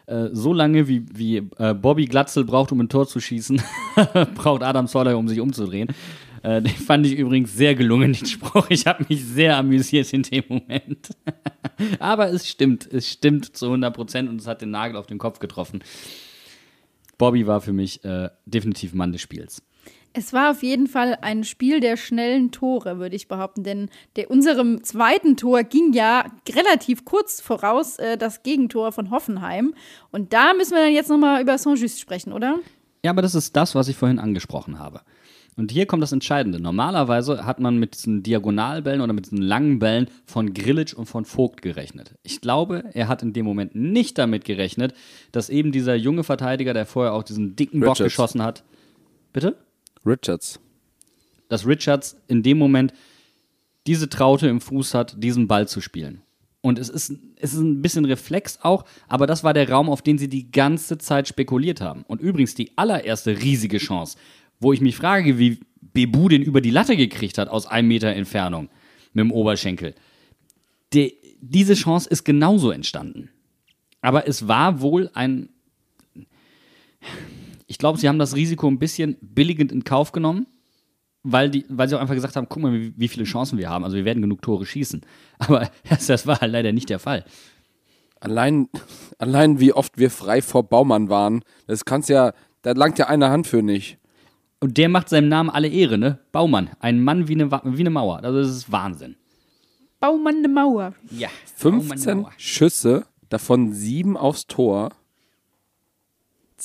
Äh, so lange wie, wie äh, Bobby Glatzel braucht, um ein Tor zu schießen, braucht Adam Zoller, um sich umzudrehen. Äh, den fand ich übrigens sehr gelungen, den Spruch. Ich habe mich sehr amüsiert in dem Moment. Aber es stimmt, es stimmt zu 100 Prozent und es hat den Nagel auf den Kopf getroffen. Bobby war für mich definitiv Mann des Spiels. Es war auf jeden Fall ein Spiel der schnellen Tore, würde ich behaupten, denn der, unserem zweiten Tor ging ja relativ kurz voraus äh, das Gegentor von Hoffenheim. Und da müssen wir dann jetzt nochmal über Saint-Just sprechen, oder? Ja, aber das ist das, was ich vorhin angesprochen habe. Und hier kommt das Entscheidende. Normalerweise hat man mit diesen Diagonalbällen oder mit diesen langen Bällen von Grillitsch und von Vogt gerechnet. Ich glaube, er hat in dem Moment nicht damit gerechnet, dass eben dieser junge Verteidiger, der vorher auch diesen dicken Bock geschossen hat. Bitte? Richards. dass Richards in dem Moment diese Traute im Fuß hat, diesen Ball zu spielen. Und es ist, es ist ein bisschen Reflex auch, aber das war der Raum, auf den sie die ganze Zeit spekuliert haben. Und übrigens die allererste riesige Chance, wo ich mich frage, wie Bebu den über die Latte gekriegt hat aus einem Meter Entfernung mit dem Oberschenkel. Die, diese Chance ist genauso entstanden. Aber es war wohl ein. Ich glaube, sie haben das Risiko ein bisschen billigend in Kauf genommen, weil, die, weil sie auch einfach gesagt haben: guck mal, wie, wie viele Chancen wir haben. Also, wir werden genug Tore schießen. Aber das, das war halt leider nicht der Fall. Allein, allein wie oft wir frei vor Baumann waren, das kannst ja, da langt ja eine Hand für nicht. Und der macht seinem Namen alle Ehre, ne? Baumann. Ein Mann wie eine, wie eine Mauer. Also, das ist Wahnsinn. Baumann eine Mauer. Ja. 15 Schüsse, davon sieben aufs Tor,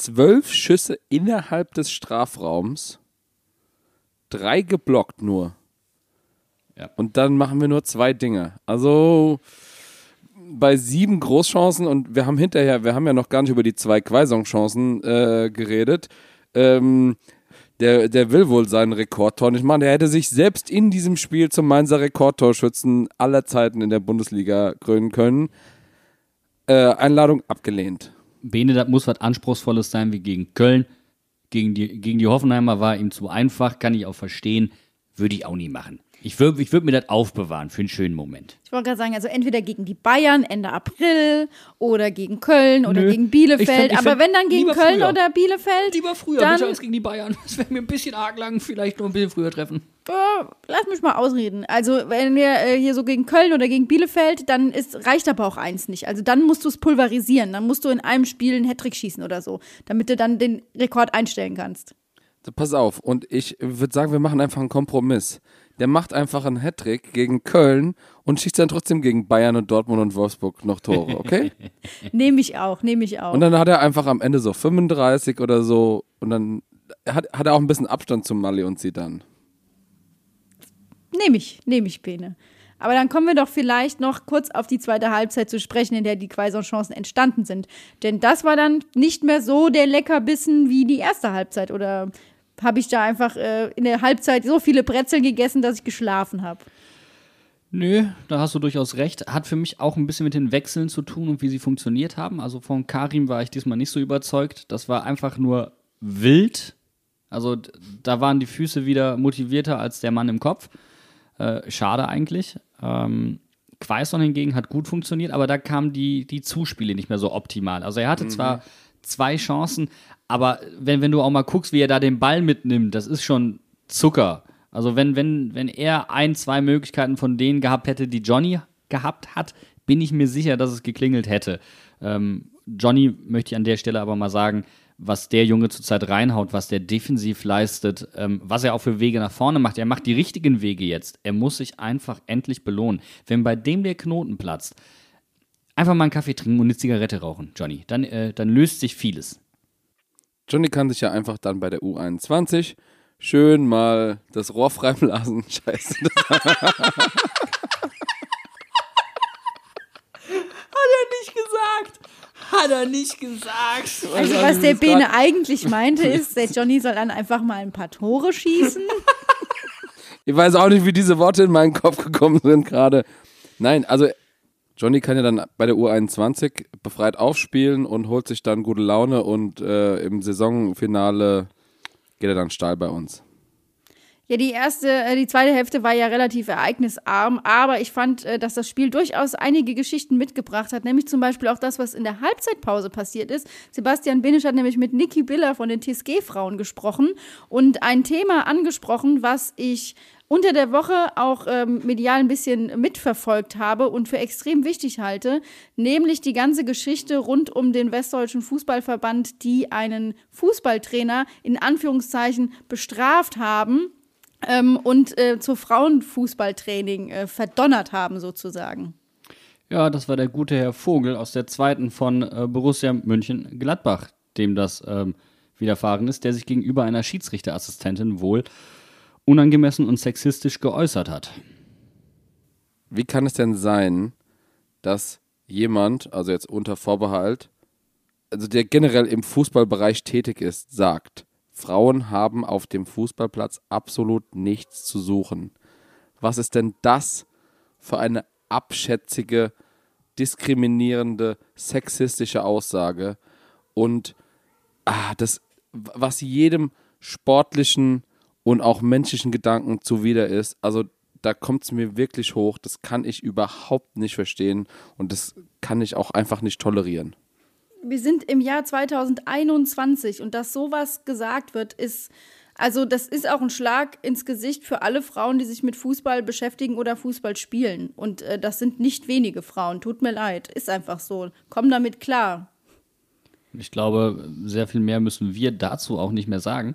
zwölf Schüsse innerhalb des Strafraums, drei geblockt nur. Ja. Und dann machen wir nur zwei Dinge. Also bei sieben Großchancen und wir haben hinterher, wir haben ja noch gar nicht über die zwei Quaisong-Chancen äh, geredet. Ähm, der, der will wohl seinen Rekordtor nicht machen. Der hätte sich selbst in diesem Spiel zum Mainzer Rekordtorschützen aller Zeiten in der Bundesliga krönen können. Äh, Einladung abgelehnt. Bene, das muss was Anspruchsvolles sein wie gegen Köln. Gegen die, gegen die Hoffenheimer war ihm zu einfach, kann ich auch verstehen. Würde ich auch nie machen. Ich würde ich würd mir das aufbewahren für einen schönen Moment. Ich wollte gerade sagen, also entweder gegen die Bayern Ende April oder gegen Köln oder Nö. gegen Bielefeld. Ich find- ich Aber wenn dann gegen lieber Köln früher. oder Bielefeld, Lieber früher, dann bitte als gegen die Bayern. Das wäre mir ein bisschen arg lang, vielleicht noch ein bisschen früher treffen. Lass mich mal ausreden. Also wenn wir äh, hier so gegen Köln oder gegen Bielefeld, dann ist, reicht aber auch eins nicht. Also dann musst du es pulverisieren. Dann musst du in einem Spiel einen Hattrick schießen oder so, damit du dann den Rekord einstellen kannst. Pass auf, und ich würde sagen, wir machen einfach einen Kompromiss. Der macht einfach einen Hattrick gegen Köln und schießt dann trotzdem gegen Bayern und Dortmund und Wolfsburg noch Tore, okay? Nehme ich auch, nehme ich auch. Und dann hat er einfach am Ende so 35 oder so und dann hat, hat er auch ein bisschen Abstand zum Mali und Zidane. Nehme ich, nehme ich, Bene. Aber dann kommen wir doch vielleicht noch kurz auf die zweite Halbzeit zu sprechen, in der die Quaison-Chancen entstanden sind. Denn das war dann nicht mehr so der Leckerbissen wie die erste Halbzeit. Oder habe ich da einfach äh, in der Halbzeit so viele Brezeln gegessen, dass ich geschlafen habe? Nö, da hast du durchaus recht. Hat für mich auch ein bisschen mit den Wechseln zu tun und wie sie funktioniert haben. Also von Karim war ich diesmal nicht so überzeugt. Das war einfach nur wild. Also da waren die Füße wieder motivierter als der Mann im Kopf. Äh, schade eigentlich. Ähm, Quaison hingegen hat gut funktioniert, aber da kamen die, die Zuspiele nicht mehr so optimal. Also er hatte zwar zwei Chancen, aber wenn, wenn du auch mal guckst, wie er da den Ball mitnimmt, das ist schon Zucker. Also wenn, wenn, wenn er ein, zwei Möglichkeiten von denen gehabt hätte, die Johnny gehabt hat, bin ich mir sicher, dass es geklingelt hätte. Ähm, Johnny möchte ich an der Stelle aber mal sagen, was der Junge zurzeit reinhaut, was der defensiv leistet, ähm, was er auch für Wege nach vorne macht. Er macht die richtigen Wege jetzt. Er muss sich einfach endlich belohnen. Wenn bei dem der Knoten platzt, einfach mal einen Kaffee trinken und eine Zigarette rauchen, Johnny. Dann, äh, dann löst sich vieles. Johnny kann sich ja einfach dann bei der U21 schön mal das Rohr freiblasen. Scheiße. Nicht gesagt. Hat er nicht gesagt. Also was der Bene eigentlich meinte, ist, der Johnny soll dann einfach mal ein paar Tore schießen. Ich weiß auch nicht, wie diese Worte in meinen Kopf gekommen sind gerade. Nein, also Johnny kann ja dann bei der U21 befreit aufspielen und holt sich dann gute Laune und äh, im Saisonfinale geht er dann steil bei uns. Ja, die erste, äh, die zweite Hälfte war ja relativ ereignisarm, aber ich fand, äh, dass das Spiel durchaus einige Geschichten mitgebracht hat, nämlich zum Beispiel auch das, was in der Halbzeitpause passiert ist. Sebastian Binisch hat nämlich mit Niki Biller von den TSG-Frauen gesprochen und ein Thema angesprochen, was ich unter der Woche auch ähm, medial ein bisschen mitverfolgt habe und für extrem wichtig halte, nämlich die ganze Geschichte rund um den Westdeutschen Fußballverband, die einen Fußballtrainer in Anführungszeichen bestraft haben ähm, und äh, zu Frauenfußballtraining äh, verdonnert haben, sozusagen. Ja, das war der gute Herr Vogel aus der zweiten von äh, Borussia München Gladbach, dem das ähm, widerfahren ist, der sich gegenüber einer Schiedsrichterassistentin wohl unangemessen und sexistisch geäußert hat. Wie kann es denn sein, dass jemand, also jetzt unter Vorbehalt, also der generell im Fußballbereich tätig ist, sagt, Frauen haben auf dem Fußballplatz absolut nichts zu suchen. Was ist denn das für eine abschätzige, diskriminierende, sexistische Aussage? Und ah, das, was jedem sportlichen und auch menschlichen Gedanken zuwider ist, also da kommt es mir wirklich hoch. Das kann ich überhaupt nicht verstehen und das kann ich auch einfach nicht tolerieren. Wir sind im Jahr 2021 und dass sowas gesagt wird, ist, also das ist auch ein Schlag ins Gesicht für alle Frauen, die sich mit Fußball beschäftigen oder Fußball spielen. Und äh, das sind nicht wenige Frauen, tut mir leid, ist einfach so. Komm damit klar. Ich glaube, sehr viel mehr müssen wir dazu auch nicht mehr sagen.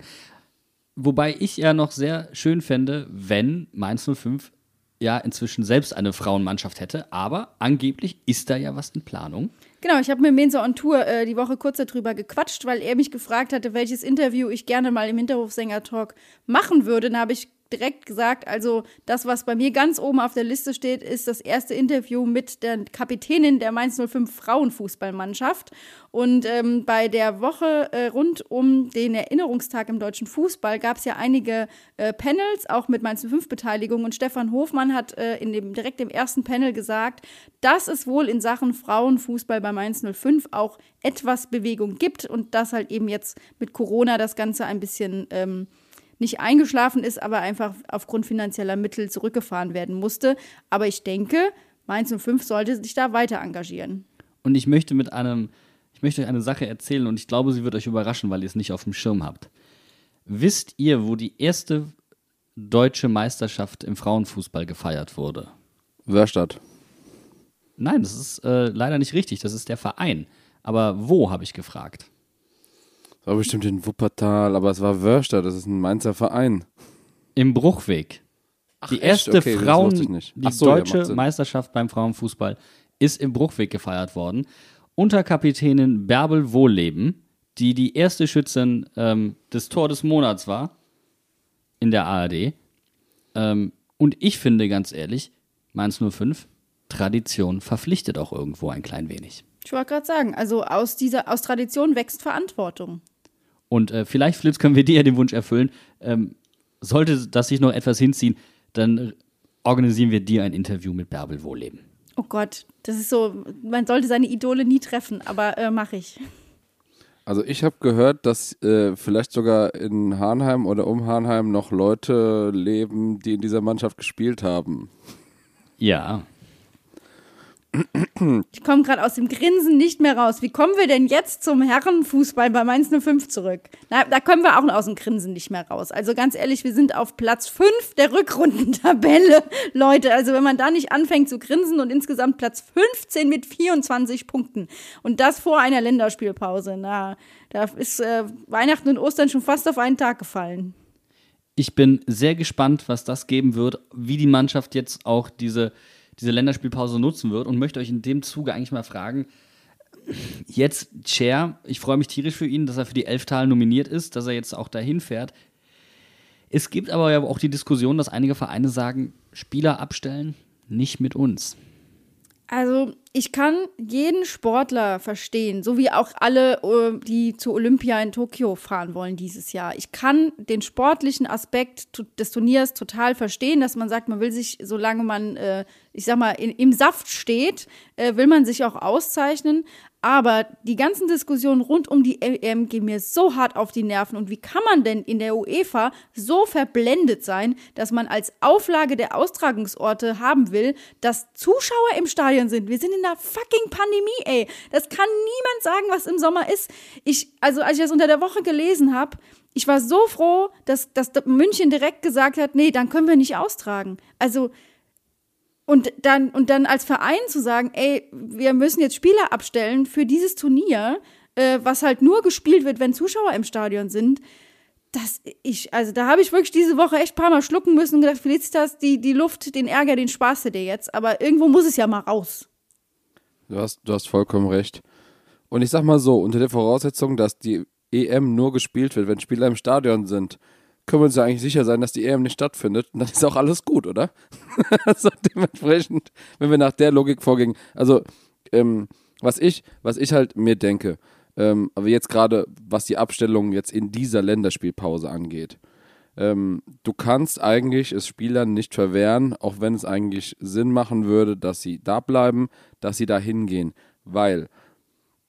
Wobei ich ja noch sehr schön fände, wenn Mainz 05 ja inzwischen selbst eine Frauenmannschaft hätte, aber angeblich ist da ja was in Planung. Genau, ich habe mit Mensa on Tour äh, die Woche kurz darüber gequatscht, weil er mich gefragt hatte, welches Interview ich gerne mal im Hinterhofsänger-Talk machen würde. Dann habe ich direkt gesagt, also das, was bei mir ganz oben auf der Liste steht, ist das erste Interview mit der Kapitänin der Mainz 05 Frauenfußballmannschaft. Und ähm, bei der Woche äh, rund um den Erinnerungstag im deutschen Fußball gab es ja einige äh, Panels, auch mit Mainz 05 Beteiligung. Und Stefan Hofmann hat äh, in dem, direkt im ersten Panel gesagt, dass es wohl in Sachen Frauenfußball bei Mainz 05 auch etwas Bewegung gibt und dass halt eben jetzt mit Corona das Ganze ein bisschen ähm, nicht eingeschlafen ist, aber einfach aufgrund finanzieller Mittel zurückgefahren werden musste. Aber ich denke, Mainz 05 sollte sich da weiter engagieren. Und ich möchte mit einem, ich möchte euch eine Sache erzählen und ich glaube, sie wird euch überraschen, weil ihr es nicht auf dem Schirm habt. Wisst ihr, wo die erste deutsche Meisterschaft im Frauenfußball gefeiert wurde? Wörstadt. Nein, das ist äh, leider nicht richtig. Das ist der Verein. Aber wo, habe ich gefragt. War bestimmt in Wuppertal, aber es war Wörstadt, das ist ein Mainzer Verein. Im Bruchweg. die echt? erste Okay, das Frauen, wusste ich nicht. die Ach so, ja, deutsche Sinn. Meisterschaft beim Frauenfußball ist im Bruchweg gefeiert worden. Unter Kapitänin Bärbel Wohlleben, die die erste Schützin ähm, des Tor des Monats war in der ARD. Ähm, und ich finde ganz ehrlich, Mainz 05, Tradition verpflichtet auch irgendwo ein klein wenig. Ich wollte gerade sagen, also aus dieser, aus Tradition wächst Verantwortung. Und äh, vielleicht, Flitz, können wir dir ja den Wunsch erfüllen. Ähm, sollte das sich noch etwas hinziehen, dann organisieren wir dir ein Interview mit Bärbel Wohlleben. Oh Gott, das ist so, man sollte seine Idole nie treffen, aber äh, mache ich. Also ich habe gehört, dass äh, vielleicht sogar in Hahnheim oder um Hahnheim noch Leute leben, die in dieser Mannschaft gespielt haben. Ja. Ich komme gerade aus dem Grinsen nicht mehr raus. Wie kommen wir denn jetzt zum Herrenfußball bei Mainz 05 zurück? Na, da kommen wir auch aus dem Grinsen nicht mehr raus. Also ganz ehrlich, wir sind auf Platz 5 der Rückrundentabelle, Leute. Also wenn man da nicht anfängt zu grinsen und insgesamt Platz 15 mit 24 Punkten und das vor einer Länderspielpause, na, da ist äh, Weihnachten und Ostern schon fast auf einen Tag gefallen. Ich bin sehr gespannt, was das geben wird, wie die Mannschaft jetzt auch diese, diese Länderspielpause nutzen wird und möchte euch in dem Zuge eigentlich mal fragen, jetzt Cher, ich freue mich tierisch für ihn, dass er für die Elftal nominiert ist, dass er jetzt auch dahin fährt. Es gibt aber ja auch die Diskussion, dass einige Vereine sagen, Spieler abstellen, nicht mit uns. Also, ich kann jeden Sportler verstehen, so wie auch alle, äh, die zu Olympia in Tokio fahren wollen dieses Jahr. Ich kann den sportlichen Aspekt des Turniers total verstehen, dass man sagt, man will sich, solange man, äh, ich sag mal, im Saft steht, äh, will man sich auch auszeichnen. Aber die ganzen Diskussionen rund um die EM gehen mir so hart auf die Nerven. Und wie kann man denn in der UEFA so verblendet sein, dass man als Auflage der Austragungsorte haben will, dass Zuschauer im Stadion sind? Wir sind in einer fucking Pandemie, ey. Das kann niemand sagen, was im Sommer ist. Ich, also als ich das unter der Woche gelesen habe, ich war so froh, dass, dass München direkt gesagt hat, nee, dann können wir nicht austragen. Also und dann, und dann als Verein zu sagen, ey, wir müssen jetzt Spieler abstellen für dieses Turnier, äh, was halt nur gespielt wird, wenn Zuschauer im Stadion sind, das ich, also da habe ich wirklich diese Woche echt ein paar Mal schlucken müssen und gedacht, Felicitas, die, die Luft, den Ärger, den du dir jetzt. Aber irgendwo muss es ja mal raus. Du hast, du hast vollkommen recht. Und ich sag mal so, unter der Voraussetzung, dass die EM nur gespielt wird, wenn Spieler im Stadion sind, können wir uns ja eigentlich sicher sein, dass die EM nicht stattfindet. Und dann ist auch alles gut, oder? also dementsprechend, wenn wir nach der Logik vorgehen. Also, ähm, was ich, was ich halt mir denke, ähm, aber jetzt gerade, was die Abstellung jetzt in dieser Länderspielpause angeht, ähm, du kannst eigentlich es Spielern nicht verwehren, auch wenn es eigentlich Sinn machen würde, dass sie da bleiben, dass sie da hingehen, weil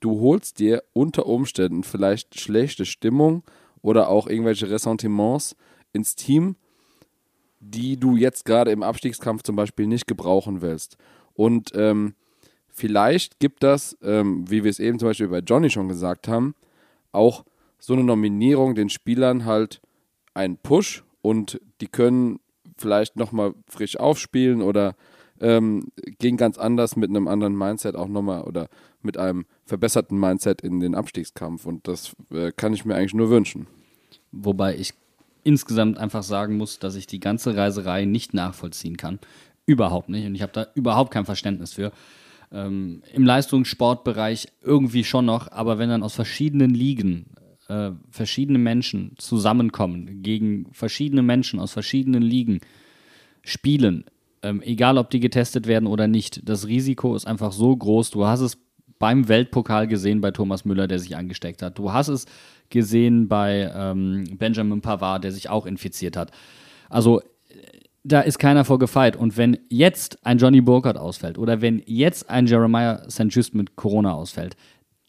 du holst dir unter Umständen vielleicht schlechte Stimmung oder auch irgendwelche Ressentiments ins Team, die du jetzt gerade im Abstiegskampf zum Beispiel nicht gebrauchen willst. Und ähm, vielleicht gibt das, ähm, wie wir es eben zum Beispiel bei Johnny schon gesagt haben, auch so eine Nominierung den Spielern halt einen Push und die können vielleicht nochmal frisch aufspielen oder ähm, gehen ganz anders mit einem anderen Mindset auch nochmal oder mit einem verbesserten Mindset in den Abstiegskampf. Und das äh, kann ich mir eigentlich nur wünschen. Wobei ich insgesamt einfach sagen muss, dass ich die ganze Reiserei nicht nachvollziehen kann. Überhaupt nicht. Und ich habe da überhaupt kein Verständnis für. Ähm, Im Leistungssportbereich irgendwie schon noch, aber wenn dann aus verschiedenen Ligen äh, verschiedene Menschen zusammenkommen, gegen verschiedene Menschen aus verschiedenen Ligen spielen, ähm, egal ob die getestet werden oder nicht, das Risiko ist einfach so groß. Du hast es beim Weltpokal gesehen bei Thomas Müller, der sich angesteckt hat. Du hast es gesehen bei ähm, Benjamin Pavard, der sich auch infiziert hat. Also da ist keiner vor gefeit. Und wenn jetzt ein Johnny Burkhardt ausfällt oder wenn jetzt ein Jeremiah St. Just mit Corona ausfällt,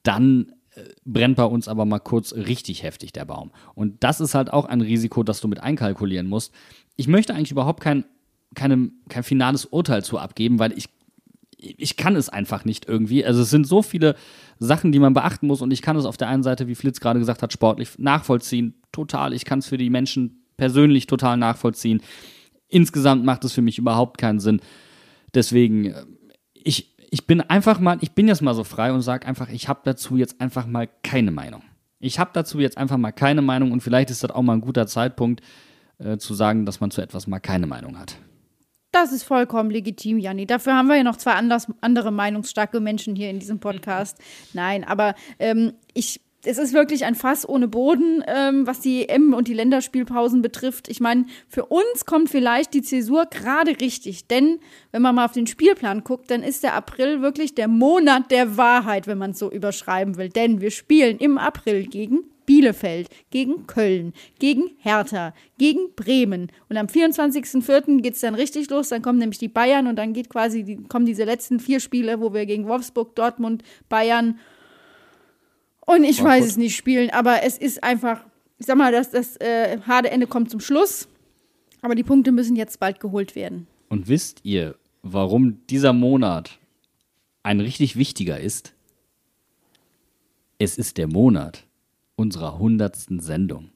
dann äh, brennt bei uns aber mal kurz richtig heftig der Baum. Und das ist halt auch ein Risiko, das du mit einkalkulieren musst. Ich möchte eigentlich überhaupt kein, keine, kein finales Urteil zu abgeben, weil ich, ich kann es einfach nicht irgendwie. Also es sind so viele Sachen, die man beachten muss und ich kann es auf der einen Seite, wie Flitz gerade gesagt hat, sportlich nachvollziehen, total. Ich kann es für die Menschen persönlich total nachvollziehen. Insgesamt macht es für mich überhaupt keinen Sinn. Deswegen, äh, ich, ich bin einfach mal, ich bin jetzt mal so frei und sage einfach, ich habe dazu jetzt einfach mal keine Meinung. Ich habe dazu jetzt einfach mal keine Meinung und vielleicht ist das auch mal ein guter Zeitpunkt äh, zu sagen, dass man zu etwas mal keine Meinung hat. Das ist vollkommen legitim, Janni. Dafür haben wir ja noch zwei anders, andere meinungsstarke Menschen hier in diesem Podcast. Nein, aber ähm, ich es ist wirklich ein Fass ohne Boden, ähm, was die EM und die Länderspielpausen betrifft. Ich meine, für uns kommt vielleicht die Zäsur gerade richtig, denn wenn man mal auf den Spielplan guckt, dann ist der April wirklich der Monat der Wahrheit, wenn man es so überschreiben will. Denn wir spielen im April gegen Bielefeld, gegen Köln, gegen Hertha, gegen Bremen. Und am 24.04. geht es dann richtig los. Dann kommen nämlich die Bayern und dann geht quasi die, kommen diese letzten vier Spiele, wo wir gegen Wolfsburg, Dortmund, Bayern und ich weiß es nicht spielen, aber es ist einfach, ich sag mal, das, das äh, harte Ende kommt zum Schluss. Aber die Punkte müssen jetzt bald geholt werden. Und wisst ihr, warum dieser Monat ein richtig wichtiger ist? Es ist der Monat unserer hundertsten Sendung.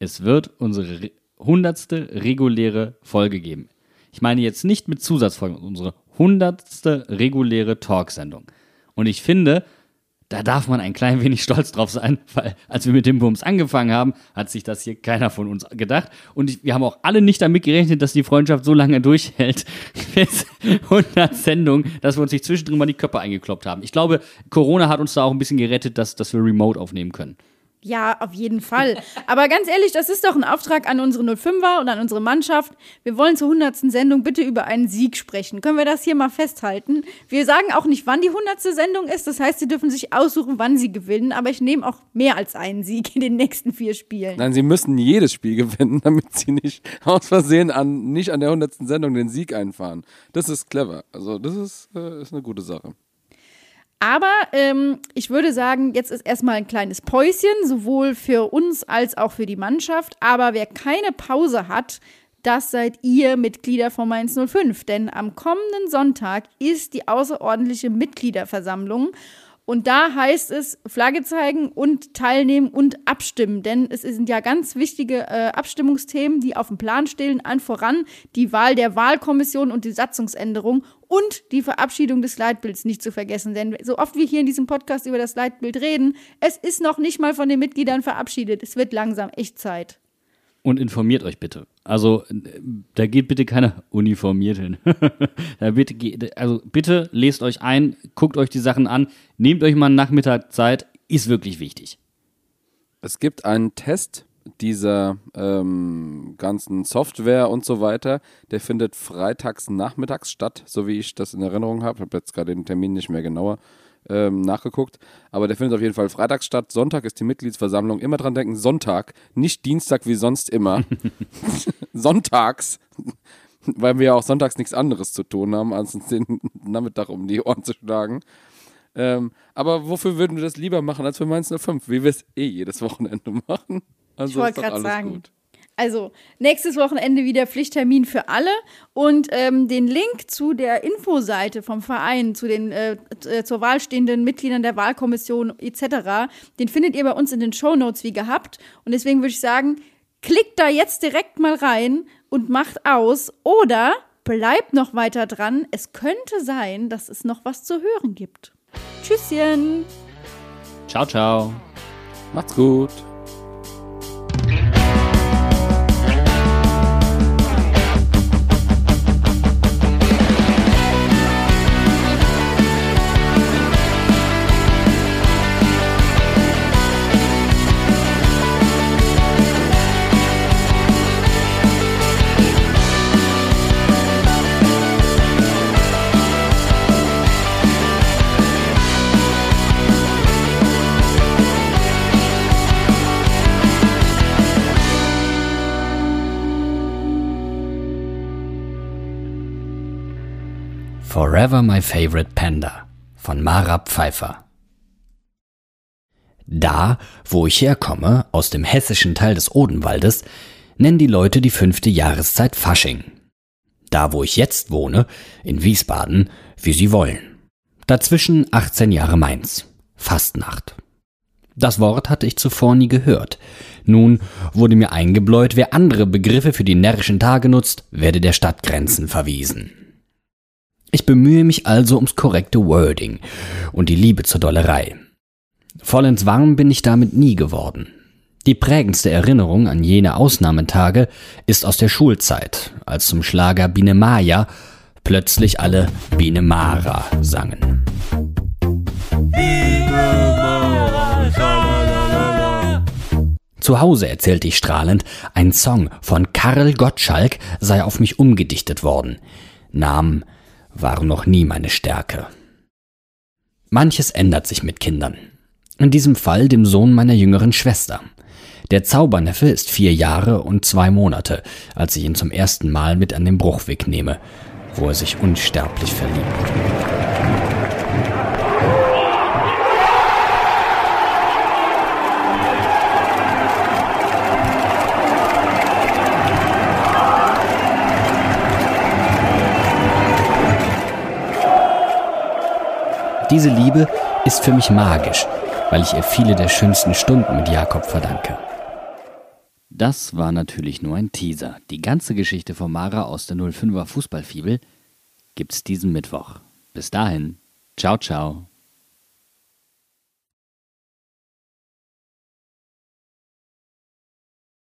Es wird unsere hundertste reguläre Folge geben. Ich meine jetzt nicht mit Zusatzfolgen, unsere hundertste reguläre Talksendung. Und ich finde, da darf man ein klein wenig stolz drauf sein, weil als wir mit dem Bums angefangen haben, hat sich das hier keiner von uns gedacht. Und wir haben auch alle nicht damit gerechnet, dass die Freundschaft so lange durchhält, bis 100 Sendungen, dass wir uns nicht zwischendrin mal die Köpfe eingekloppt haben. Ich glaube, Corona hat uns da auch ein bisschen gerettet, dass, dass wir remote aufnehmen können. Ja, auf jeden Fall. Aber ganz ehrlich, das ist doch ein Auftrag an unsere 05er und an unsere Mannschaft. Wir wollen zur 100. Sendung bitte über einen Sieg sprechen. Können wir das hier mal festhalten? Wir sagen auch nicht, wann die 100. Sendung ist. Das heißt, Sie dürfen sich aussuchen, wann Sie gewinnen. Aber ich nehme auch mehr als einen Sieg in den nächsten vier Spielen. Nein, Sie müssen jedes Spiel gewinnen, damit Sie nicht aus Versehen an, nicht an der 100. Sendung den Sieg einfahren. Das ist clever. Also, das ist, äh, ist eine gute Sache. Aber ähm, ich würde sagen, jetzt ist erstmal ein kleines Päuschen, sowohl für uns als auch für die Mannschaft. Aber wer keine Pause hat, das seid ihr Mitglieder von Mainz 05. Denn am kommenden Sonntag ist die außerordentliche Mitgliederversammlung. Und da heißt es Flagge zeigen und teilnehmen und abstimmen. Denn es sind ja ganz wichtige äh, Abstimmungsthemen, die auf dem Plan stehen. An voran die Wahl der Wahlkommission und die Satzungsänderung und die Verabschiedung des Leitbilds nicht zu vergessen. Denn so oft wir hier in diesem Podcast über das Leitbild reden, es ist noch nicht mal von den Mitgliedern verabschiedet. Es wird langsam echt Zeit und informiert euch bitte. Also da geht bitte keiner uniformiert hin. da bitte, also bitte lest euch ein, guckt euch die Sachen an, nehmt euch mal einen Nachmittag Zeit, ist wirklich wichtig. Es gibt einen Test dieser ähm, ganzen Software und so weiter, der findet freitags nachmittags statt, so wie ich das in Erinnerung habe. Ich habe jetzt gerade den Termin nicht mehr genauer ähm, nachgeguckt. Aber der findet auf jeden Fall freitags statt. Sonntag ist die Mitgliedsversammlung. Immer dran denken, Sonntag, nicht Dienstag wie sonst immer. Sonntags. Weil wir ja auch sonntags nichts anderes zu tun haben, als uns den Nachmittag um die Ohren zu schlagen. Ähm, aber wofür würden wir das lieber machen als für Mainz 05? Wie wir es eh jedes Wochenende machen. Also ich wollte gerade sagen. Gut. Also nächstes Wochenende wieder Pflichttermin für alle und ähm, den Link zu der Infoseite vom Verein, zu den äh, äh, zur Wahl stehenden Mitgliedern der Wahlkommission etc., den findet ihr bei uns in den Shownotes wie gehabt. Und deswegen würde ich sagen, klickt da jetzt direkt mal rein und macht aus oder bleibt noch weiter dran. Es könnte sein, dass es noch was zu hören gibt. Tschüsschen. Ciao, ciao. Macht's gut. Forever My Favorite Panda von Mara Pfeiffer. Da, wo ich herkomme, aus dem hessischen Teil des Odenwaldes, nennen die Leute die fünfte Jahreszeit Fasching. Da, wo ich jetzt wohne, in Wiesbaden, wie sie wollen. Dazwischen 18 Jahre Mainz. Fastnacht. Das Wort hatte ich zuvor nie gehört. Nun wurde mir eingebläut, wer andere Begriffe für die närrischen Tage nutzt, werde der Stadtgrenzen verwiesen. Ich bemühe mich also ums korrekte Wording und die Liebe zur Dollerei. Vollends warm bin ich damit nie geworden. Die prägendste Erinnerung an jene Ausnahmetage ist aus der Schulzeit, als zum Schlager Biene Maya plötzlich alle Biene Mara sangen. Zu Hause erzählte ich strahlend, ein Song von Karl Gottschalk sei auf mich umgedichtet worden. Namen waren noch nie meine Stärke. Manches ändert sich mit Kindern. In diesem Fall dem Sohn meiner jüngeren Schwester. Der Zauberneffe ist vier Jahre und zwei Monate, als ich ihn zum ersten Mal mit an den Bruchweg nehme, wo er sich unsterblich verliebt. Diese Liebe ist für mich magisch, weil ich ihr viele der schönsten Stunden mit Jakob verdanke. Das war natürlich nur ein Teaser. Die ganze Geschichte von Mara aus der 05er Fußballfibel gibt's diesen Mittwoch. Bis dahin, ciao, ciao.